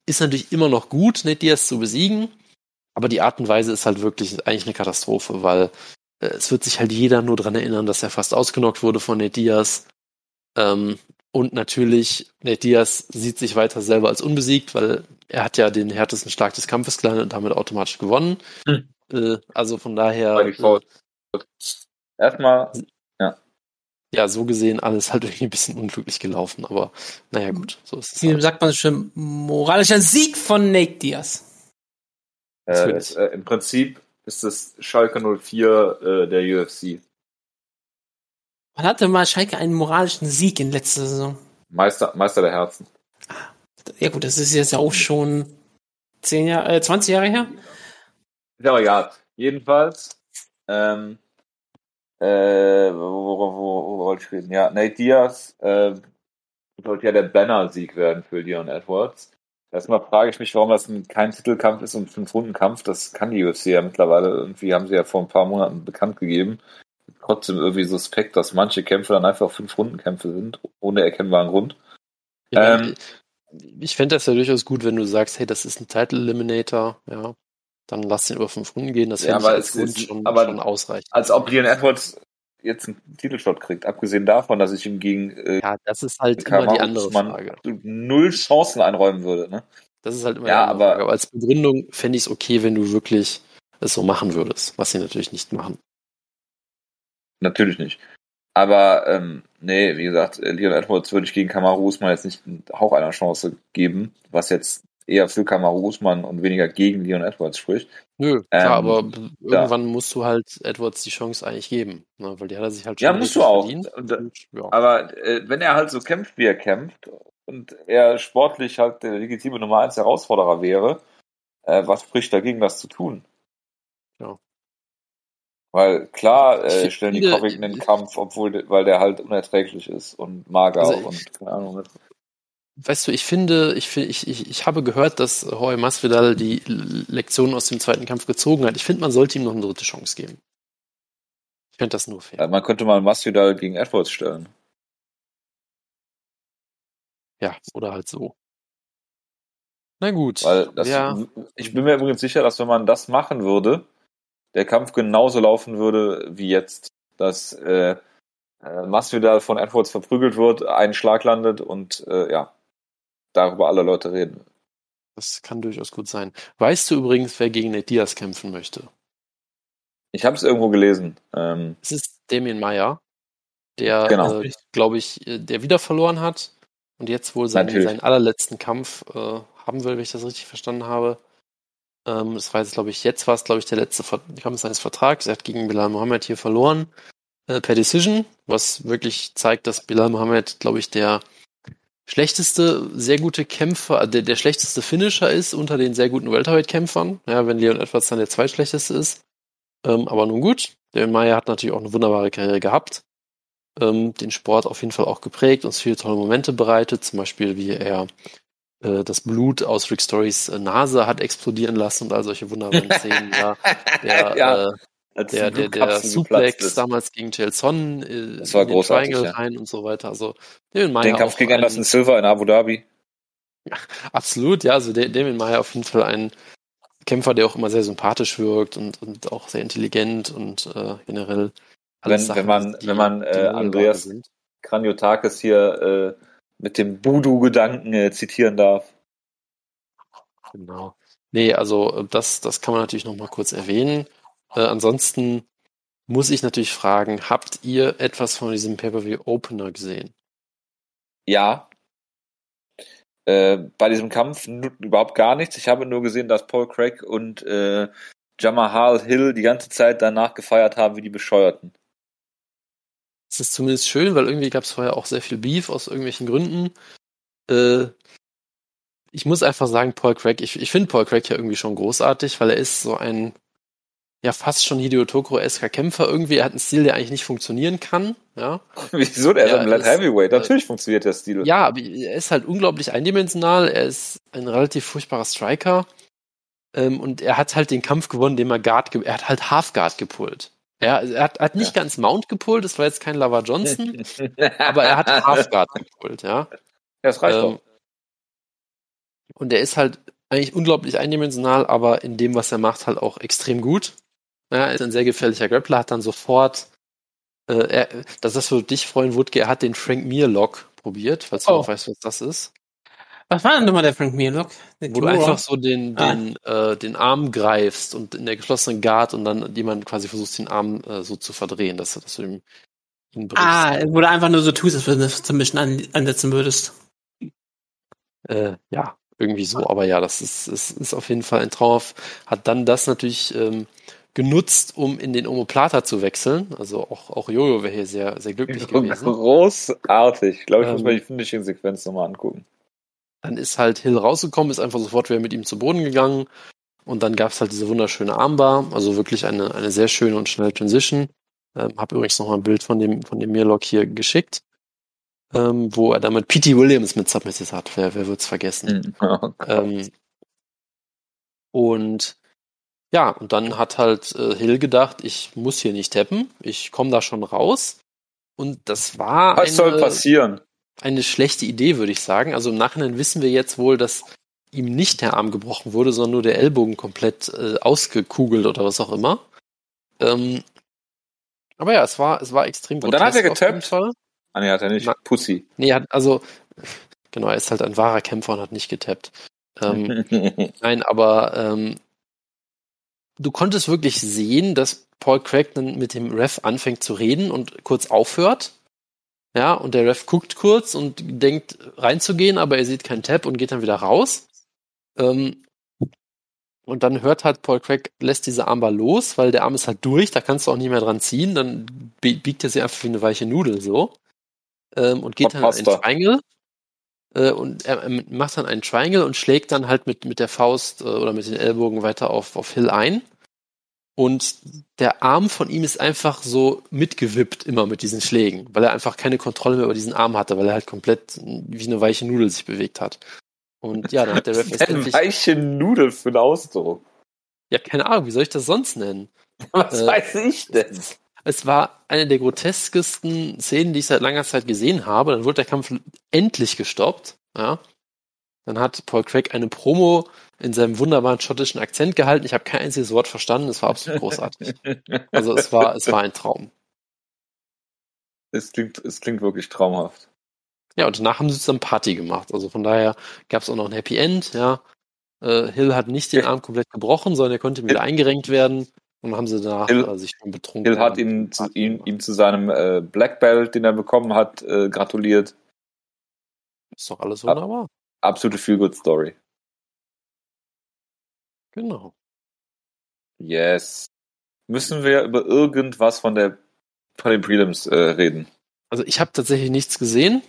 Ist natürlich immer noch gut, Nate Diaz zu besiegen. Aber die Art und Weise ist halt wirklich eigentlich eine Katastrophe, weil äh, es wird sich halt jeder nur dran erinnern, dass er fast ausgenockt wurde von Nate Diaz. Ähm, und natürlich, Nate Diaz sieht sich weiter selber als unbesiegt, weil er hat ja den härtesten Schlag des Kampfes gelandet und damit automatisch gewonnen. Hm. Äh, also von daher. Äh, Erstmal, ja. ja, so gesehen alles halt irgendwie ein bisschen unglücklich gelaufen, aber naja, gut, so ist es. Wie Halt. sagt man schon, moralischer Sieg von Nate Diaz. Äh, äh, Im Prinzip ist es Schalke 04 äh, der UFC. Wann hatte mal Schalke einen moralischen Sieg in letzter Saison? Meister, Meister der Herzen. Ja gut, das ist jetzt ja auch schon zehn Jahre, äh, 20 Jahre her. Ist aber egal. Jedenfalls, ähm, äh, wo, wo, wo, wo wollte ich reden? Ja, Nate Diaz äh, sollte ja der Banner-Sieg werden für Leon Edwards. Erstmal frage ich mich, warum das ein, kein Titelkampf ist und ein Fünf-Runden-Kampf. Das kann die UFC ja mittlerweile. Irgendwie haben sie ja vor ein paar Monaten bekannt gegeben. Trotzdem irgendwie suspekt, dass manche Kämpfe dann einfach Fünf-Runden-Kämpfe sind, ohne erkennbaren Grund. Ich, mein, Ähm, ich fände das ja durchaus gut, wenn du sagst, hey, das ist ein Title Eliminator, ja, dann lass den über fünf Runden gehen. Das Ja, aber als Grund ist- schon, aber- schon ausreichend. Als ob Leon Edwards jetzt einen Titelshot kriegt, abgesehen davon, dass ich ihm gegen äh, Ja, das ist halt Kamaru immer die andere Frage. null Chancen einräumen würde. Ne? Das ist halt immer Ja, die aber- Frage. Aber als Begründung fände ich es okay, wenn du wirklich es so machen würdest, was sie natürlich nicht machen. Natürlich nicht. Aber ähm, nee, wie gesagt, äh, Leon Edwards würde ich gegen Kamaru Usman jetzt nicht einen Hauch einer Chance geben, was jetzt eher für Kamaru Usman und weniger gegen Leon Edwards spricht. Nö, klar, Ähm, aber irgendwann musst du halt Edwards die Chance eigentlich geben, ne? weil die hat er sich halt Ja, schon musst du auch. verdient. Und, äh, Und, ja. Aber äh, wenn er halt so kämpft, wie er kämpft und er sportlich halt der legitime Nummer 1 Herausforderer wäre, äh, was spricht dagegen, das zu tun? Ja. Weil klar äh, Ich stellen die Comic einen Kampf, obwohl weil der halt unerträglich ist und mager Also und keine Ahnung. Weißt du, ich finde, ich, ich, ich, ich habe gehört, dass Jorge Masvidal die L- Lektionen aus dem zweiten Kampf gezogen hat. Ich finde, man sollte ihm noch eine dritte Chance geben. Ich finde das nur fair. Ja, man könnte mal Masvidal gegen Edwards stellen. Ja, oder halt so. Na gut. Weil das, ja, ich bin mir übrigens sicher, dass wenn man das machen würde, der Kampf genauso laufen würde wie jetzt. Dass äh, äh, Masvidal von Edwards verprügelt wird, einen Schlag landet und äh, ja, darüber alle Leute reden. das kann durchaus gut sein. Weißt du übrigens, wer gegen Nate Diaz kämpfen möchte? Ich habe es irgendwo gelesen. Ähm, Es ist Damien Meyer, der, Genau. äh, glaube ich, äh, der wieder verloren hat und jetzt wohl seinen, seinen allerletzten Kampf äh, haben will, wenn ich das richtig verstanden habe. Ähm, das war jetzt, glaube ich, jetzt war es, glaube ich, der letzte Kampf seines Vertrags. Er hat gegen Bilal Mohammed hier verloren äh, per Decision, was wirklich zeigt, dass Bilal Mohammed, glaube ich, der schlechteste, sehr gute Kämpfer, äh, der, der schlechteste Finisher ist unter den sehr guten Welterweight-Kämpfern. Ja, wenn Leon Edwards dann der zweitschlechteste ist. Ähm, aber nun gut. Der Meyer hat natürlich auch eine wunderbare Karriere gehabt. Ähm, den Sport auf jeden Fall auch geprägt, uns viele tolle Momente bereitet. Zum Beispiel, wie er das Blut aus Rick Storys äh, Nase hat explodieren lassen und all solche wunderbaren Szenen. Ja, der, Ja, äh, der, der, der Suplex damals gegen Chelson äh, Das war großartig, Triangle ja. rein und so weiter. Also Damien Meyer Den Kampf gegen Anderson Silva in Abu Dhabi. Absolut, ja, also Da- Damien Meyer auf jeden Fall ein Kämpfer, der auch immer sehr sympathisch wirkt und, und auch sehr intelligent und äh, generell Wenn- Sachen, wenn man- die- wenn man, äh, Andreas- sind. Kranjotakis hier äh, mit dem Voodoo-Gedanken äh, zitieren darf. Genau. Nee, also äh, das, das kann man natürlich noch mal kurz erwähnen. Äh, ansonsten muss ich natürlich fragen, habt ihr etwas von diesem Pay-Per-View-Opener gesehen? Ja. Äh, bei diesem Kampf überhaupt gar nichts. Ich habe nur gesehen, dass Paul Craig und äh, Jamahal Hill die ganze Zeit danach gefeiert haben wie die Bescheuerten. Es ist zumindest schön, weil irgendwie gab es vorher auch sehr viel Beef aus irgendwelchen Gründen. Äh, ich muss einfach sagen, Paul Craig, ich, ich finde Paul Craig ja irgendwie schon großartig, weil er ist so ein ja fast schon Hideo Tokoro-esker Kämpfer irgendwie. Er hat einen Stil, der eigentlich nicht funktionieren kann. Ja, Wieso? Der Ja, ist ein Light Heavyweight. Natürlich funktioniert der Stil. ja aber er ist halt unglaublich eindimensional. Er ist ein relativ furchtbarer Striker. Ähm, und er hat halt den Kampf gewonnen, den er Guard, er hat halt Half Guard gepullt. Er, er hat, hat nicht ganz Mount gepullt, das war jetzt kein Lava Johnson, aber er hat Half Guard gepullt, ja. Ja, das reicht Ähm, und er ist halt eigentlich unglaublich eindimensional, aber in dem, was er macht, halt auch extrem gut. Ja, er ist ein sehr gefährlicher Grappler, hat dann sofort, äh, er, dass das würde dich freuen, Wutke, er hat den Frank Mir Lock probiert, falls du Oh. noch weißt, was das ist. Was war denn nochmal der Frank Mirlock? Wo du einfach so den, Ah. den, äh, den Arm greifst und in der geschlossenen Guard und dann jemand quasi versuchst, den Arm äh, so zu verdrehen, dass, dass du ihm ihn brichst. Ah, wo du einfach nur so tust, als wenn du das Submission an, ansetzen würdest. Äh, ja, irgendwie so. Aber ja, das ist, ist, ist auf jeden Fall ein Traumhaft. Hat dann das natürlich ähm, genutzt, um in den Omoplata zu wechseln. Also auch, auch Jojo wäre hier sehr, sehr glücklich gewesen. Großartig. Ich glaube, ich muss Ähm. mir die Finishing-Sequenz nochmal angucken. Dann ist halt Hill rausgekommen, ist einfach sofort wieder mit ihm zu Boden gegangen. Und dann gab's halt diese wunderschöne Armbar, also wirklich eine, eine sehr schöne und schnelle Transition. Ähm, hab übrigens noch mal ein Bild von dem, von dem Mirlock hier geschickt, ähm, wo er damit P.T. Williams mit Submitted hat. Wer, wer wird's vergessen? Oh Gott. Ähm, und ja, und dann hat halt äh, Hill gedacht, ich muss hier nicht tappen, ich komme da schon raus. Und das war Was soll eine, passieren? Eine schlechte Idee, würde ich sagen. Also im Nachhinein wissen wir jetzt wohl, dass ihm nicht der Arm gebrochen wurde, sondern nur der Ellbogen komplett äh, ausgekugelt oder was auch immer. Ähm, aber ja, es war, es war extrem Und dann hat er getappt? Ah, nee, hat er nicht. Na- Pussy. Nee, hat, also, genau, er ist halt ein wahrer Kämpfer und hat nicht getappt. Ähm, Nein, aber ähm, du konntest wirklich sehen, dass Paul Craig dann mit dem Ref anfängt zu reden und kurz aufhört. Ja, und der Ref guckt kurz und denkt reinzugehen, aber er sieht keinen Tap und geht dann wieder raus. Ähm, und dann hört halt Paul Craig, lässt diese Armbar los, weil der Arm ist halt durch, da kannst du auch nicht mehr dran ziehen, dann bi- biegt er sie einfach wie eine weiche Nudel so. Ähm, und geht dann in einen Pasta. Triangle. Äh, und er, er macht dann einen Triangle und schlägt dann halt mit, mit der Faust äh, oder mit den Ellbogen weiter auf, auf Hill ein. Und der Arm von ihm ist einfach so mitgewippt immer mit diesen Schlägen, weil er einfach keine Kontrolle mehr über diesen Arm hatte, weil er halt komplett wie eine weiche Nudel sich bewegt hat. Und ja, dann hat der Ref Eine weiche Nudel für den Ausdruck. ja, keine Ahnung, wie soll ich das sonst nennen? Was Äh, weiß ich denn? Es war eine der groteskesten Szenen, die ich seit langer Zeit gesehen habe. Dann wurde der Kampf endlich gestoppt. Ja. Dann hat Paul Craig eine Promo in seinem wunderbaren schottischen Akzent gehalten. Ich habe kein einziges Wort verstanden. Es war absolut großartig. Also es war, es war ein Traum. Es klingt, es klingt wirklich traumhaft. Ja, und danach haben sie zusammen Party gemacht. Also von daher gab es auch noch ein Happy End. Ja. Äh, Hill hat nicht den Arm komplett gebrochen, sondern er konnte wieder eingerenkt werden. Und dann haben sie danach Hill- äh, sich schon betrunken. Hill hat ihn zu, ihm, ihm zu seinem äh, Black Belt, den er bekommen hat, äh, gratuliert. Ist doch alles wunderbar. Absolute Feel-Good-Story. Genau. Yes. Müssen wir über irgendwas von der von den Prelims äh, reden? Also ich habe tatsächlich nichts gesehen.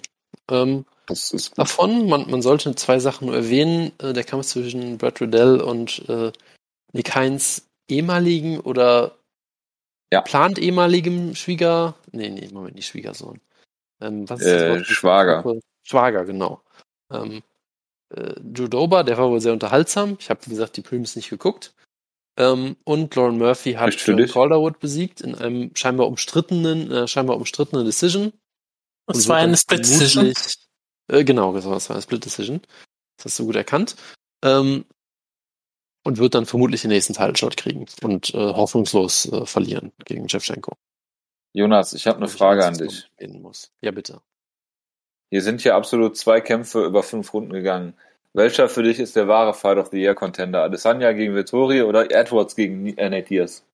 Ähm, Das ist gut. davon. Man, man sollte zwei Sachen nur erwähnen. Äh, der Kampf zwischen Brad Riddell und äh, Nick Heinz ehemaligen oder Ja. plant ehemaligem Schwieger. Nee, nee, Moment, nicht Schwiegersohn. Ähm, was ist Äh, Wort? Schwager. Schwager, genau. Ähm, äh, Judoba, der war wohl sehr unterhaltsam. Ich habe, wie gesagt, die Prelims nicht geguckt. Ähm, und Lauren Murphy hat. Calderwood besiegt in einem scheinbar umstrittenen, äh, scheinbar umstrittenen Decision. Und wird dann eine Split Decision. Äh, genau, das war war eine Split Decision. Das hast du gut erkannt. Ähm, und wird dann vermutlich den nächsten Title-Shot kriegen und äh, hoffnungslos äh, verlieren gegen Shevchenko. Jonas, ich habe eine ich Frage an dich. Ja, bitte. Hier sind ja absolut zwei Kämpfe über fünf Runden gegangen. Welcher für dich ist der wahre Fight of the Year Contender? Adesanya gegen Vittori oder Edwards gegen äh, Nate Diaz?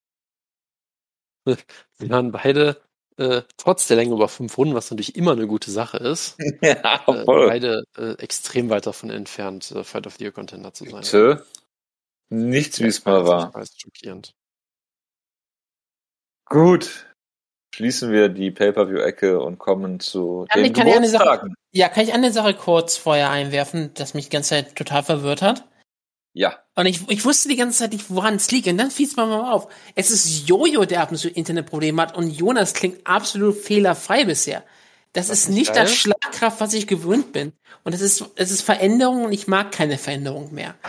Sie waren beide äh, trotz der Länge über fünf Runden, was natürlich immer eine gute Sache ist, ja, äh, beide äh, extrem weit davon entfernt, äh, Fight of the Year Contender zu sein. Bitte? Nichts, wie es mal war. Schockierend. Gut. Schließen wir die Pay-Per-View-Ecke und kommen zu Kann den kann eine Sache- Geburtstagen. Ja, kann ich eine Sache kurz vorher einwerfen, das mich die ganze Zeit total verwirrt hat? Ja. Und ich, ich wusste die ganze Zeit nicht, woran es liegt. Und dann fiel es mir mal auf. Es ist Jojo, der ab und zu Internetprobleme hat. Und Jonas klingt absolut fehlerfrei bisher. Das, ist nicht nicht geil? das Schlagkraft, was ich gewöhnt bin. Und es ist, es ist Veränderung und ich mag keine Veränderung mehr.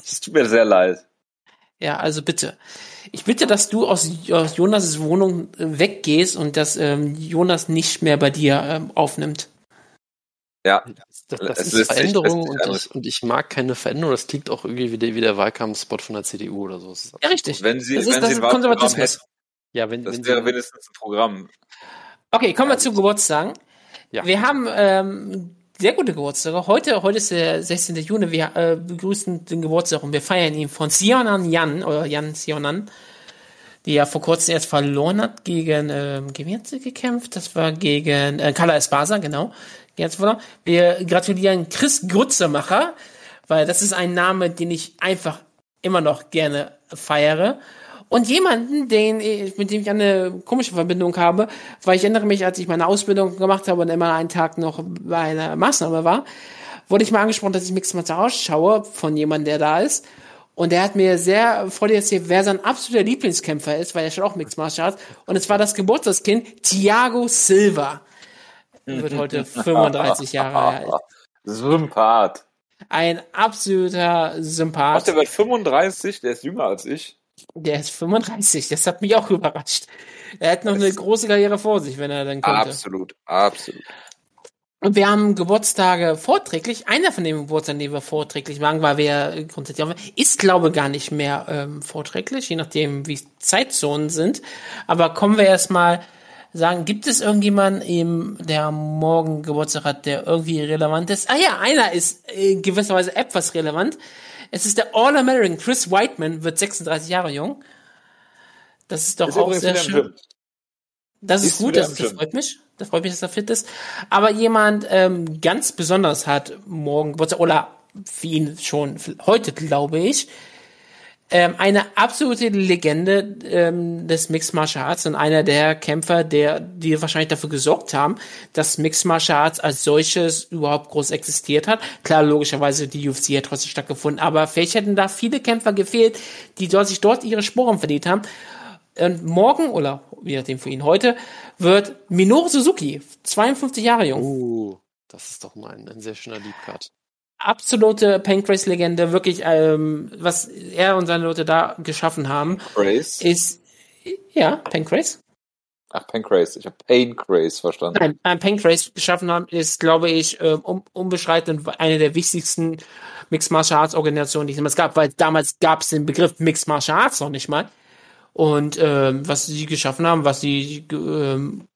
Es tut mir sehr leid. Ja, also bitte. Ich bitte, dass du aus, aus Jonas' Wohnung äh, weggehst und dass ähm, Jonas nicht mehr bei dir ähm, aufnimmt. Ja. Das, das Es ist lässt sich- Veränderung lässt sich und, ich, und ich mag keine Veränderung. Das klingt auch irgendwie wie der, wie der Wahlkampfspot von der CDU oder so. Das ist Ja, richtig. Wenn sie, Das ist- wenn das sie Konservatismus. hätten, Ja, wenn, das wenn wäre sie, wenigstens ein Programm. Okay, kommen wir zu Geburtstagen. Ja. Wir haben ähm, sehr gute Geburtstage. Heute, heute ist der 16. Juni. Wir äh, begrüßen den Geburtstag und wir feiern ihn von Sionan Jan oder Jan Sionan. die ja vor kurzem erst verloren hat gegen, ähm, sie gekämpft? Das war gegen äh, Carla Espasa, genau. Wir gratulieren Chris Grutzemacher, weil das ist ein Name, den ich einfach immer noch gerne feiere. Und jemanden, den ich, mit dem ich eine komische Verbindung habe, weil ich erinnere mich, als ich meine Ausbildung gemacht habe und immer einen Tag noch bei einer Maßnahme war, wurde ich mal angesprochen, dass ich Mixed Martial Arts schaue von jemandem, der da ist. Und der hat mir sehr freudig erzählt, wer sein absoluter Lieblingskämpfer ist, weil er schon auch Mixed Martial Arts. Und es war das Geburtstagskind Thiago Silva. Er wird heute 35 Jahre alt. Sympath. Ein absoluter Sympath. der wird 35, der ist jünger als ich. Der ist 35, das hat mich auch überrascht. Er hat noch eine große Karriere vor sich, wenn er dann könnte. Absolut, absolut. Und wir haben Geburtstage vorträglich. Einer von den Geburtstagen, die wir vorträglich machen, weil wir grundsätzlich auch, ist glaube gar nicht mehr ähm, vorträglich, je nachdem, wie Zeitzonen sind. Aber kommen wir erstmal sagen, gibt es irgendjemanden, eben, der morgen Geburtstag hat, der irgendwie relevant ist? Ah ja, einer ist äh, gewisserweise etwas relevant. Es ist der All-American Chris Whiteman, wird 36 Jahre jung. Das ist doch Ist auch sehr schön. Das ist Ist gut, das, das freut mich. Das freut mich, dass er fit ist. Aber jemand ähm, ganz besonders hat morgen Geburtstag, oder für ihn schon heute, glaube ich, ähm, eine absolute Legende ähm, des Mixed Martial Arts und einer der Kämpfer, der, die wahrscheinlich dafür gesorgt haben, dass Mixed Martial Arts als solches überhaupt groß existiert hat. Klar, logischerweise, die UFC hat trotzdem stattgefunden, aber vielleicht hätten da viele Kämpfer gefehlt, die dort sich dort ihre Sporen verdient haben. Und morgen, oder je nachdem für ihn heute, wird Minoru Suzuki, 52 Jahre jung, Uh, das ist doch mal ein, ein sehr schöner Deep Cut. Absolute Pancrase-Legende, wirklich, ähm, was er und seine Leute da geschaffen haben, Grace. ist, ja, Pancrase. Ach, Pancrase. Ich habe Pancrase verstanden. Nein, ein Pancrase geschaffen haben, ist, glaube ich, ähm, um, unbeschreitend eine der wichtigsten Mixed Martial Arts Organisationen, die es jemals gab, weil damals gab es den Begriff Mixed Martial Arts noch nicht mal. Und ähm, was sie geschaffen haben, was sie ähm,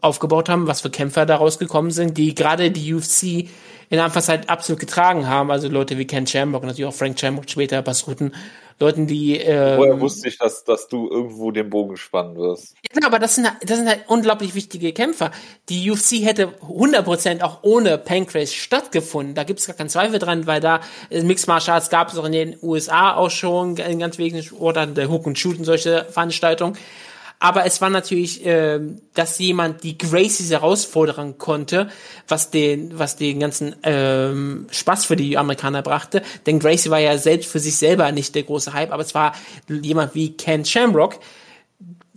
aufgebaut haben, was für Kämpfer daraus gekommen sind, die gerade die UFC in der Anfangszeit absolut getragen haben. Also Leute wie Ken Shamrock, natürlich auch Frank Shamrock später, Basruten, Leuten, die ähm, Woher wusste ich, dass, dass du irgendwo den Bogen spannen wirst? ja, aber das sind, das sind halt unglaublich wichtige Kämpfer. Die UFC hätte 100% auch ohne Pancrase stattgefunden. Da gibt es gar keinen Zweifel dran, weil da äh, Mixed Martial Arts gab es auch in den USA auch schon in ganz wenigen Orten, der Hook und Shoot und solche Veranstaltungen. Aber es war natürlich, ähm, dass jemand die Gracies herausfordern konnte, was den, was den ganzen ähm, Spaß für die Amerikaner brachte. Denn Gracie war ja selbst für sich selber nicht der große Hype, aber es war jemand wie Ken Shamrock,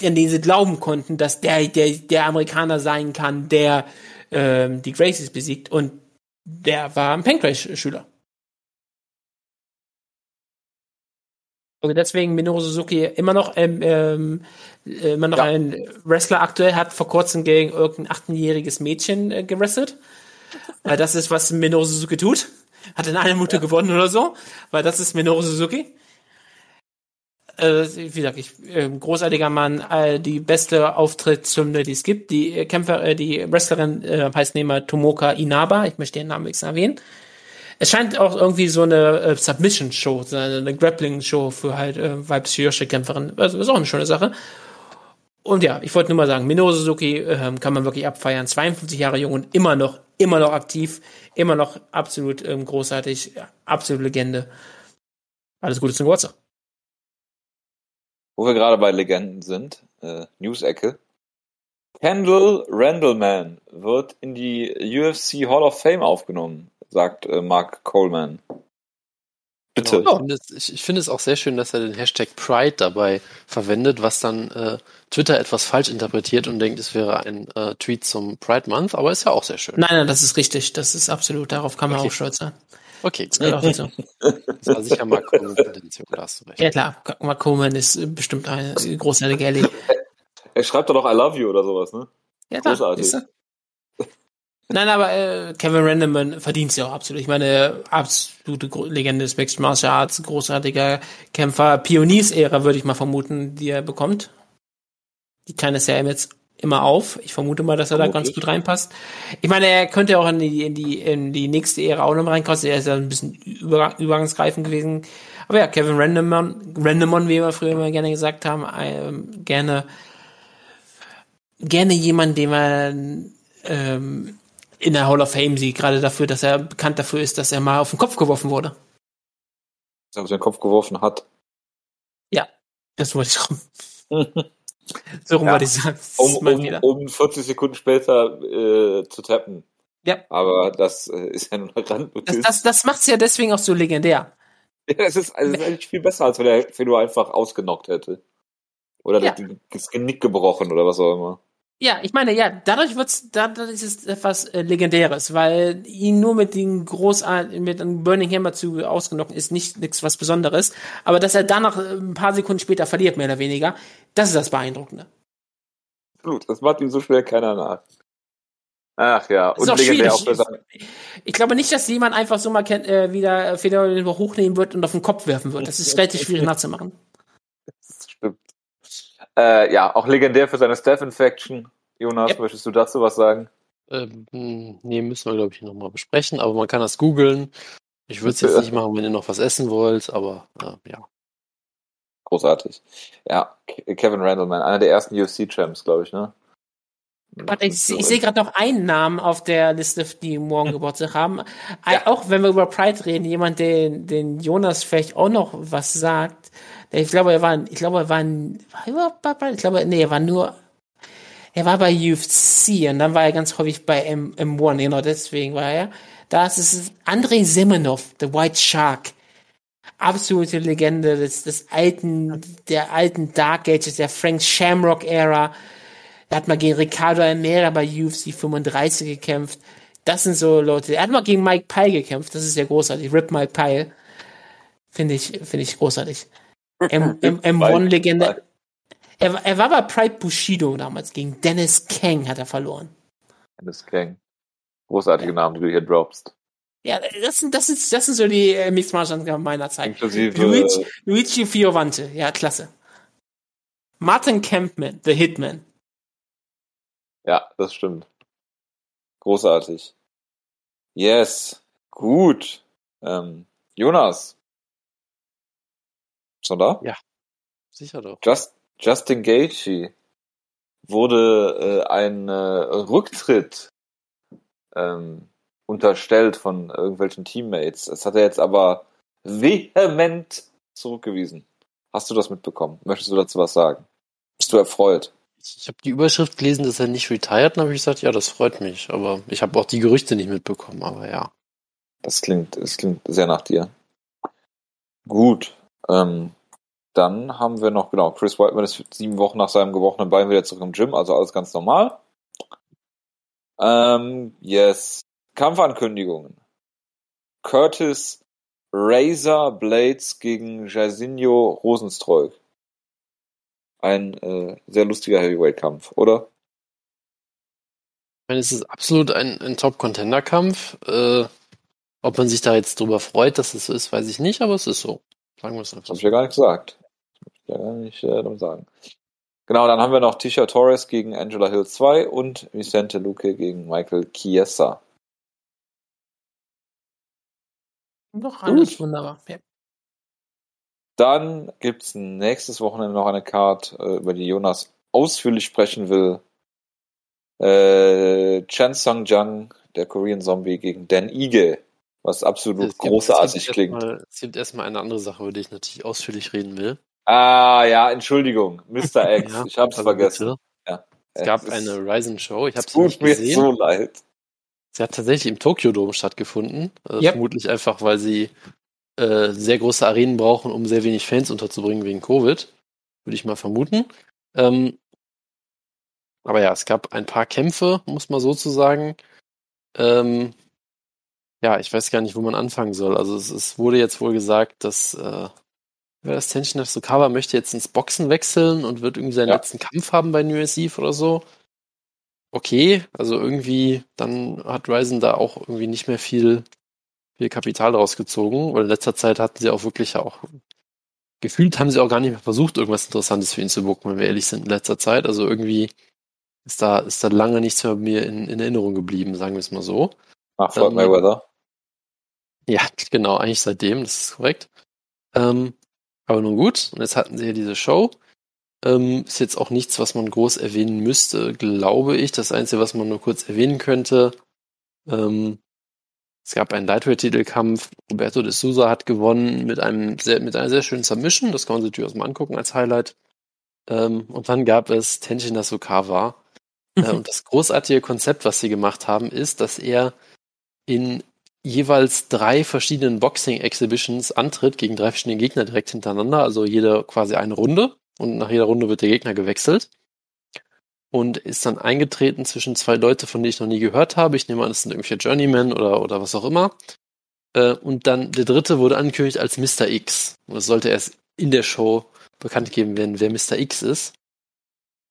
an den sie glauben konnten, dass der, der, der Amerikaner sein kann, der ähm, die Gracies besiegt. Und der war ein Pancrase-Schüler. Und deswegen Minoru Suzuki immer noch ähm, ähm, immer noch Ja. ein Wrestler aktuell hat vor kurzem gegen irgendein 18-jähriges Mädchen äh, gewrestelt. Weil das ist, was Minoru Suzuki tut. Hat in einer Minute gewonnen oder so. Weil das ist Minoru Suzuki. Äh, wie gesagt, ich, äh, großartiger Mann, äh, die beste Auftrittshymne, die es gibt. Die äh, Kämpfer, äh, die Wrestlerin äh, heißt nämlich Tomoka Inaba. Ich möchte ihren Namen wenigstens erwähnen. Es scheint auch irgendwie so eine äh, Submission-Show, so eine, eine Grappling-Show für halt äh, weibliche Kämpferin. Also ist auch eine schöne Sache. Und ja, ich wollte nur mal sagen, Minoru Suzuki ähm, kann man wirklich abfeiern. 52 Jahre jung und immer noch, immer noch aktiv, immer noch absolut ähm, großartig, absolute Legende. Alles Gute zum Geburtstag. Wo wir gerade bei Legenden sind, äh, News-Ecke. Kendall Randleman wird in die UFC Hall of Fame aufgenommen, sagt äh, Mark Coleman. Bitte. Genau, ich, finde es, ich, ich finde es auch sehr schön, dass er den Hashtag Pride dabei verwendet, was dann äh, Twitter etwas falsch interpretiert und denkt, es wäre ein äh, Tweet zum Pride Month, aber ist ja auch sehr schön. Nein, nein, das ist richtig. Das ist absolut, darauf kann man Okay. auch stolz sein. Okay, gut. Ja, doch, so. das war sicher mal Intention, da hast du recht. ja klar, Mark Coleman ist äh, bestimmt eine großartige Ellie. Er schreibt doch noch I love you oder sowas, ne? Ja, klar, Großartig. Nein, aber äh, Kevin Randeman verdient ja auch absolut. Ich meine, absolute Gro- Legende des Mixed Martial Arts, großartiger Kämpfer, Pioniersära würde ich mal vermuten, die er bekommt. Die teilen es ja jetzt immer auf. Ich vermute mal, dass er da ganz Vermutlich. gut reinpasst. Ich meine, er könnte auch in die, in die, in die nächste Ära auch noch mal reinkosten. Er ist ja ein bisschen über, übergangsgreifend gewesen. Aber ja, Kevin Randemon, Randemon, wie wir früher immer gerne gesagt haben, ähm, gerne, gerne jemand, den man ähm, in der Hall of Fame sieht, gerade dafür, dass er bekannt dafür ist, dass er mal auf den Kopf geworfen wurde. Dass er auf den Kopf geworfen hat. Ja, das wollte ich rum. so rum Ja. wollte ich sagen. Um, um, um 40 Sekunden später äh, zu tappen. Ja. Aber das äh, ist ja nur eine Randnotiz. Das, das, das macht's ja deswegen auch so legendär. Ja, ist, also ist eigentlich viel besser, als wenn er Fedor einfach ausgenockt hätte. Oder Ja. das Genick gebrochen oder was auch immer. Ja, ich meine, ja, dadurch wird's, dadurch ist es etwas äh, Legendäres, weil ihn nur mit den großartigen, mit einem Burning Hammer zu ausgenocken ist nicht nichts was Besonderes. Aber dass er danach äh, ein paar Sekunden später verliert, mehr oder weniger, das ist das Beeindruckende. Gut, das macht ihm so schnell keiner nach. Ach ja, Das ist und auch legendär auch sein, Ich glaube nicht, dass jemand einfach so mal kennt, äh, wieder Fedor hochnehmen wird und auf den Kopf werfen wird. Das ist relativ schwierig nachzumachen. Äh, ja, auch legendär für seine Staph Infection. Jonas, Yep. möchtest du dazu was sagen? Ähm, nee, müssen wir, glaube ich, nochmal besprechen, aber man kann das googeln. Ich würde es jetzt Ja. nicht machen, wenn ihr noch was essen wollt, aber äh, ja. Großartig. Ja, Ke- Kevin Randleman, einer der ersten UFC-Champs, glaube ich, ne? Warte, ich, ich sehe gerade noch einen Namen auf der Liste, die morgen Geburtstag haben. Äh, Auch wenn wir über Pride reden, jemand, den, den Jonas vielleicht auch noch was sagt. Ich glaube, er war, ich glaube, er war, war er? Ich glaube, nee, er war nur, er war bei UFC und dann war er ganz häufig bei M, M1, genau deswegen war er. Das ist Andrei Semenov, The White Shark. Absolute Legende des, des alten, der alten Dark Ages, der Frank Shamrock Ära. Er hat mal gegen Ricardo Almeida bei UFC 35 gekämpft. Das sind so Leute. Er hat mal gegen Mike Pyle gekämpft. Das ist ja großartig. Rip Mike Pyle. Finde ich, finde ich großartig. M, M, M1-Legende. Er, war- er war bei Pride Bushido damals. Gegen Dennis Kang hat er verloren. Dennis Kang. Großartige Namen, die du hier droppst. Ja, das sind, das sind, das sind so die äh, Mixed Martial meiner Zeit. Inklusive Luigi, Luigi Fiovante. Ja, klasse. Martin Campman, The Hitman. Ja, das stimmt. Großartig. Yes. Gut. Ähm, Jonas. Schon da? Sicher doch. Just, Justin Gaethje wurde äh, ein äh, Rücktritt ähm, unterstellt von irgendwelchen Teammates. Das hat er jetzt aber vehement zurückgewiesen. Hast du das mitbekommen? Möchtest du dazu was sagen? Bist du erfreut? Ich habe die Überschrift gelesen, dass er nicht retired, und habe ich gesagt, ja, das freut mich. Aber ich habe auch die Gerüchte nicht mitbekommen, aber ja. Das klingt, das klingt sehr nach dir. Gut. Ähm, dann haben wir noch, genau, Chris Whiteman ist sieben Wochen nach seinem gebrochenen Bein wieder zurück im Gym, also alles ganz normal. Ähm, yes. Kampfankündigungen. Curtis Razor Blades gegen Jairzinho Rosenstreuk. Ein äh, sehr lustiger Heavyweight-Kampf, oder? Ich meine, es ist absolut ein, ein Top-Contender-Kampf. Äh, ob man sich da jetzt drüber freut, dass es so ist, weiß ich nicht, aber es ist so. Sagen wir es Das einfach habe ich ja gar nicht gesagt. Das hab ich ja gar nicht äh, darum sagen. Genau, dann haben wir noch Tisha Torres gegen Angela Hill 2 und Vicente Luque gegen Michael Chiesa. Doch, alles wunderbar. Ja. Dann gibt's nächstes Wochenende noch eine Card, äh, über die Jonas ausführlich sprechen will. Äh, Chen Sung Jung, der Korean Zombie, gegen Dan Ige, was absolut Es gibt- großartig es klingt. Erstmal, es gibt erstmal eine andere Sache, über die ich natürlich ausführlich reden will. Ah, ja, Entschuldigung, Mr. X, Ja, ich hab's also vergessen. Ja, Es gab ist- eine Ryzen-Show, ich habe es sie nicht tut mir gesehen. so leid. Sie hat tatsächlich im Tokyo Dome stattgefunden. Äh, Yep. Vermutlich einfach, weil sie äh, sehr große Arenen brauchen, um sehr wenig Fans unterzubringen wegen Covid. Würde ich mal vermuten. Ähm, aber ja, es gab ein paar Kämpfe, muss man so zu sagen. Ähm, ja, ich weiß gar nicht, wo man anfangen soll. Also es, es wurde jetzt wohl gesagt, dass äh, das Tension Sukawa möchte jetzt ins Boxen wechseln und wird irgendwie seinen Ja. letzten Kampf haben bei New Eve oder so okay. Also irgendwie, dann hat Ryzen da auch irgendwie nicht mehr viel, viel Kapital rausgezogen, weil in letzter Zeit hatten sie auch wirklich auch gefühlt haben sie auch gar nicht mehr versucht, irgendwas Interessantes für ihn zu bucken, wenn wir ehrlich sind, in letzter Zeit. Also irgendwie ist da, ist da lange nichts mehr mir in, in Erinnerung geblieben, sagen wir es mal so. Nach Floyd Mayweather. Ja, genau, eigentlich seitdem, das ist korrekt. Ähm, aber nun gut, und jetzt hatten sie ja diese Show. Ähm, ist jetzt auch nichts, was man groß erwähnen müsste, glaube ich. Das Einzige, was man nur kurz erwähnen könnte, ähm, es gab einen Lightweight-Titelkampf. Roberto de Souza hat gewonnen mit einem sehr, mit einer sehr schönen Submission. Das kann man sich durchaus mal angucken als Highlight. Ähm, und dann gab es Tenshin Nasukawa. Äh, und das großartige Konzept, was sie gemacht haben, ist, dass er in jeweils drei verschiedenen Boxing-Exhibitions antritt gegen drei verschiedene Gegner direkt hintereinander. Also jede quasi eine Runde. Und nach jeder Runde wird der Gegner gewechselt und ist dann eingetreten zwischen zwei Leute, von denen ich noch nie gehört habe. Ich nehme an, das sind irgendwelche Journeymen oder, oder was auch immer. Äh, und dann der dritte wurde angekündigt als Mr. X. Und es sollte erst in der Show bekannt geben werden, wer Mr. X ist.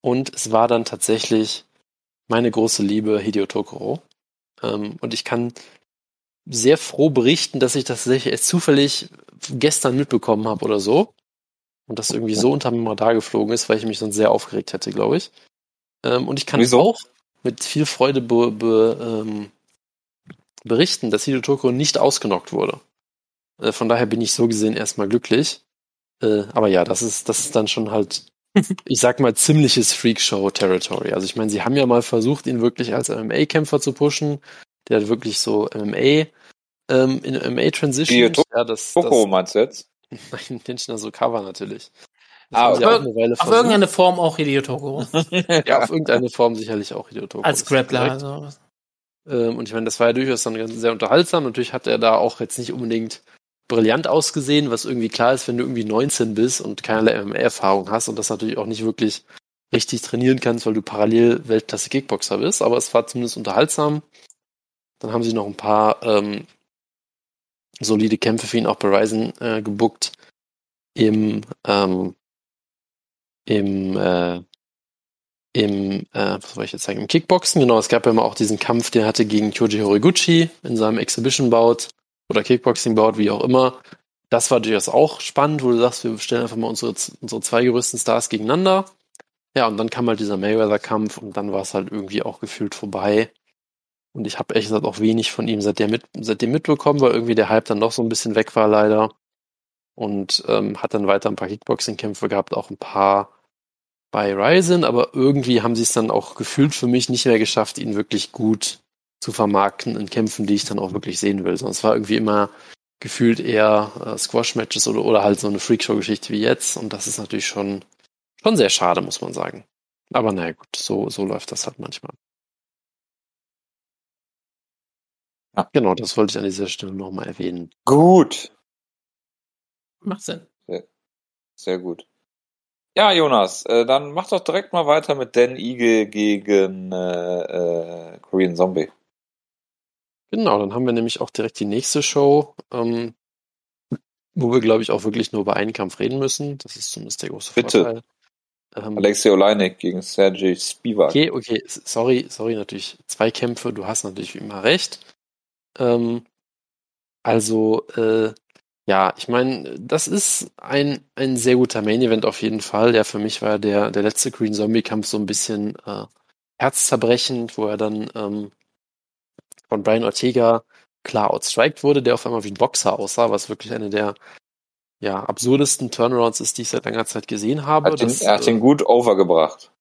Und es war dann tatsächlich meine große Liebe Hideo Tokoro. Ähm, und ich kann sehr froh berichten, dass ich das tatsächlich erst zufällig gestern mitbekommen habe oder so. Und das irgendwie so unter mir da geflogen ist, weil ich mich sonst sehr aufgeregt hätte, glaube ich. Ähm, und ich kann Wieso? auch mit viel Freude be, be, ähm, berichten, dass Hideo Toko nicht ausgenockt wurde. Äh, von daher bin ich so gesehen erstmal glücklich. Äh, aber ja, das ist, das ist dann schon halt, ich sag mal, ziemliches Freakshow-Territory. Also ich meine, sie haben ja mal versucht, ihn wirklich als MMA-Kämpfer zu pushen. Der hat wirklich so MMA ähm, in MMA-Transition. Ja, das, Toko das, meinst du jetzt? Nein, Tenshin Nasukawa natürlich. Das Ah, eine Weile Auf irgendeine Form auch Hideo. Ja, auf irgendeine Form sicherlich auch Hideo Toko. Als Grappler. Also. Ähm, und ich meine, das war ja durchaus dann ganz- sehr unterhaltsam. Natürlich hat er da auch jetzt nicht unbedingt brillant ausgesehen, was irgendwie klar ist, wenn du irgendwie 19 bist und keinerlei MMA-Erfahrung hast und das natürlich auch nicht wirklich richtig trainieren kannst, weil du parallel Weltklasse Kickboxer bist. Aber es war zumindest unterhaltsam. Dann haben sie noch ein paar ähm, solide Kämpfe für ihn auch bei Ryzen äh, gebuckt im ähm, im äh, im, äh, was soll ich jetzt sagen, im Kickboxen, genau, es gab ja mal auch diesen Kampf, den er hatte gegen Kyoji Horiguchi in seinem Exhibition-Bout oder Kickboxing-Bout, wie auch immer. Das war durchaus auch spannend, wo du sagst, wir stellen einfach mal unsere, unsere zwei größten Stars gegeneinander. Ja, und dann kam halt dieser Mayweather-Kampf und dann war es halt irgendwie auch gefühlt vorbei. Und ich habe ehrlich gesagt auch wenig von ihm seitdem, mit, seitdem mitbekommen, weil irgendwie der Hype dann doch so ein bisschen weg war leider. Und ähm, hat dann weiter ein paar Kickboxing-Kämpfe gehabt, auch ein paar bei Ryzen, aber irgendwie haben sie es dann auch gefühlt für mich nicht mehr geschafft, ihn wirklich gut zu vermarkten in Kämpfen, die ich dann auch wirklich sehen will. Sonst war irgendwie immer gefühlt eher äh, Squash-Matches oder, oder halt so eine Freakshow-Geschichte wie jetzt. Und das ist natürlich schon, schon sehr schade, muss man sagen. Aber naja, gut, so, so läuft das halt manchmal. Ja. Genau, das wollte ich an dieser Stelle nochmal erwähnen. Gut. Macht Sinn. Sehr gut. Ja, Jonas, äh, dann mach doch direkt mal weiter mit Dan Eagle gegen äh, äh, Korean Zombie. Genau, dann haben wir nämlich auch direkt die nächste Show, ähm, wo wir, glaube ich, auch wirklich nur über einen Kampf reden müssen. Das ist zumindest der große Bitte. Vorteil. Ähm, Alexei Oleinik gegen Sergej Spivak. okay, okay, sorry, sorry, natürlich zwei Kämpfe, du hast natürlich wie immer recht. Ähm, also, äh, ja, ich meine, das ist ein, ein sehr guter Main-Event auf jeden Fall. Ja, für mich war der, der letzte Green Zombie-Kampf so ein bisschen äh, herzzerbrechend, wo er dann ähm, von Brian Ortega klar outstriked wurde, der auf einmal wie ein Boxer aussah, was wirklich eine der ja, absurdesten Turnarounds ist, die ich seit langer Zeit gesehen habe. Hat den, Das, er hat äh, den gut overgebracht.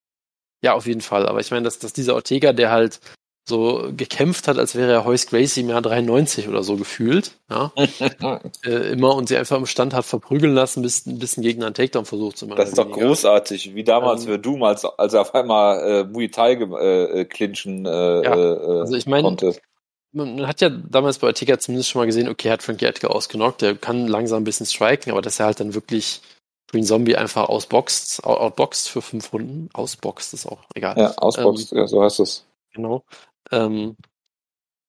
ja, auf jeden Fall. Aber ich meine, dass, dass dieser Ortega, der halt so gekämpft hat, als wäre er Hoist Gracie im Jahr 93 oder so gefühlt, ja, äh, immer und sie einfach im Stand hat verprügeln lassen, bis, bis ein Gegner einen Takedown versucht zu machen. Das ist doch großartig, wie damals Ähm, für Doom, als, als er auf einmal äh, Muay Thai äh, äh, clinchen äh, Ja, äh, also ich meine, konnte. Man, hat ja damals bei Ortega zumindest schon mal gesehen, okay, er hat Frankie Edgar ausgenockt, der kann langsam ein bisschen striken, aber dass er halt dann wirklich Green Zombie einfach ausboxt, out- outboxt für fünf Runden, ausboxt ist auch egal. Ja, ausboxt, ja, so heißt es. Genau. Ähm,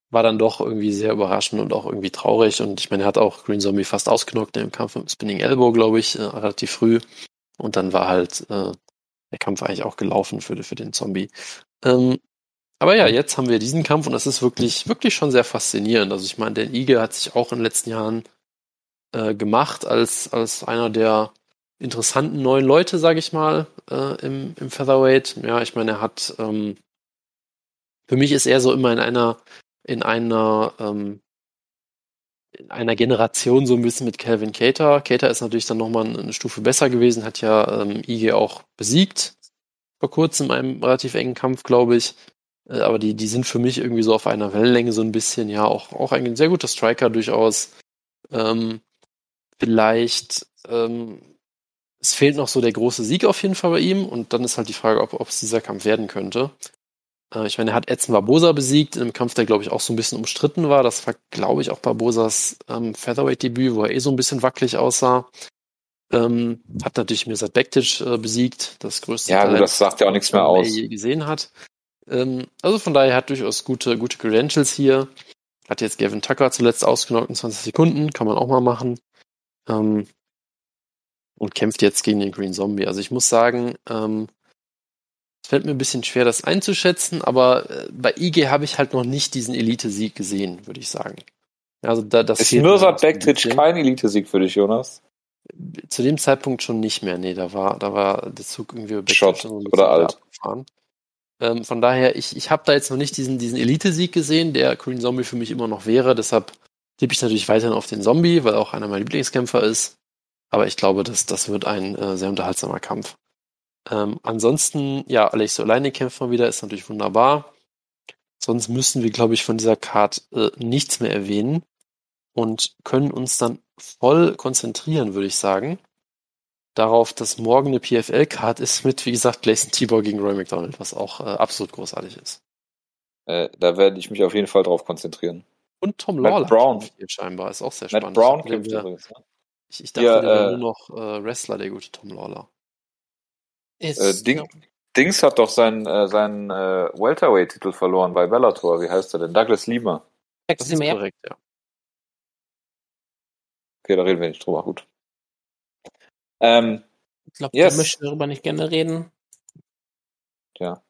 war dann doch irgendwie sehr überraschend und auch irgendwie traurig. Und ich meine, er hat auch Green Zombie fast ausgenockt im Kampf mit Spinning Elbow, glaube ich, äh, relativ früh. Und dann war halt äh, der Kampf eigentlich auch gelaufen für, für den Zombie. Ähm, aber ja, jetzt haben wir diesen Kampf und das ist wirklich, wirklich schon sehr faszinierend. Also ich meine, der Igel hat sich auch in den letzten Jahren äh, gemacht als, als einer der interessanten neuen Leute, sage ich mal, äh, im, im Featherweight. Ja, ich meine, er hat ähm, für mich ist er so immer in einer, in einer, ähm, in einer Generation so ein bisschen mit Calvin Cater. Cater ist natürlich dann nochmal eine Stufe besser gewesen, hat ja ähm, IG auch besiegt vor kurzem in einem relativ engen Kampf, glaube ich. Äh, aber die, die sind für mich irgendwie so auf einer Wellenlänge so ein bisschen, ja, auch, auch ein sehr guter Striker durchaus. Ähm, vielleicht, ähm, es fehlt noch so der große Sieg auf jeden Fall bei ihm und dann ist halt die Frage, ob, ob es dieser Kampf werden könnte. Äh, ich meine, er hat Edson Barbosa besiegt in einem Kampf, der, glaube ich, auch so ein bisschen umstritten war. Das war, glaube ich, auch Barbosas ähm, Featherweight-Debüt, wo er eh so ein bisschen wackelig aussah. Ähm, hat natürlich Mirsad Bektic äh, besiegt, das größte Ja, Talent, das sagt ja auch nichts mehr aus. je gesehen hat. Ähm, also von daher hat durchaus gute, gute Credentials hier. Hat jetzt Gavin Tucker zuletzt ausgenockt in 20 Sekunden, kann man auch mal machen. Ähm, und kämpft jetzt gegen den Green Zombie. Also ich muss sagen, ähm, es fällt mir ein bisschen schwer, das einzuschätzen, aber äh, bei IG habe ich halt noch nicht diesen Elite-Sieg gesehen, würde ich sagen. Also da, das ist Mirsad Bektic kein Elite-Sieg für dich, Jonas? Zu dem Zeitpunkt schon nicht mehr. Nee, da war, da war der Zug irgendwie Shot schon so oder alt. Ähm, von daher, ich, ich habe da jetzt noch nicht diesen, diesen Elite-Sieg gesehen, der Green Zombie für mich immer noch wäre. Deshalb tippe ich natürlich weiterhin auf den Zombie, weil er auch einer meiner Lieblingskämpfer ist. Aber ich glaube, das, das wird ein äh, sehr unterhaltsamer Kampf. Ähm, ansonsten, ja, Alex alleine kämpft mal wieder, ist natürlich wunderbar. Sonst müssen wir, glaube ich, von dieser Card äh, nichts mehr erwähnen und können uns dann voll konzentrieren, würde ich sagen, darauf, dass morgen eine PFL-Card ist mit, wie gesagt, Gleison Tibor gegen Roy McDonald, was auch äh, absolut großartig ist. Äh, da werde ich mich auf jeden Fall drauf konzentrieren. Und Tom Lawler Brown. scheinbar, ist auch sehr Matt spannend. Brown kämpft übrigens, ne? Ich, ich dachte, ja, der wäre äh, nur noch äh, Wrestler, der gute Tom Lawler. Ist, äh, Ding, ja. Dings hat doch seinen, äh, seinen äh, Welterweight-Titel verloren bei Bellator. Wie heißt er denn? Douglas Lima. Das ist korrekt, ja. Okay, da reden wir nicht drüber. Gut. Ähm, ich glaube, yes. wir möchten darüber nicht gerne reden. Ja.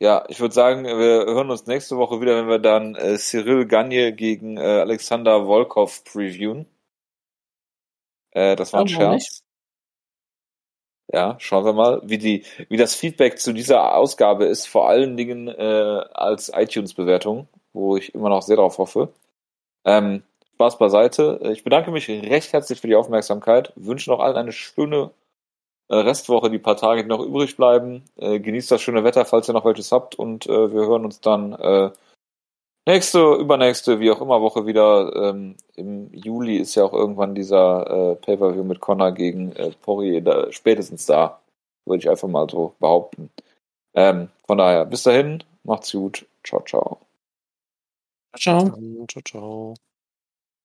Ja, ich würde sagen, wir hören uns nächste Woche wieder, wenn wir dann äh, Cyril Gagne gegen äh, Alexander Volkov previewen. Äh, das war ein Scherz. Ja, schauen wir mal, wie die, wie das Feedback zu dieser Ausgabe ist, vor allen Dingen äh, als iTunes-Bewertung, wo ich immer noch sehr darauf hoffe. Ähm, Spaß beiseite. Ich bedanke mich recht herzlich für die Aufmerksamkeit. Wünsche noch allen eine schöne äh, Restwoche, die paar Tage, die noch übrig bleiben. Äh, genießt das schöne Wetter, falls ihr noch welches habt. Und äh, wir hören uns dann äh, nächste, übernächste, wie auch immer Woche wieder. Ähm, Im Juli ist ja auch irgendwann dieser äh, Pay-Per-View mit Connor gegen äh, Poirier da, spätestens da. Würde ich einfach mal so behaupten. Ähm, von daher, bis dahin, macht's gut. Ciao, ciao. Ciao. Ciao, ciao.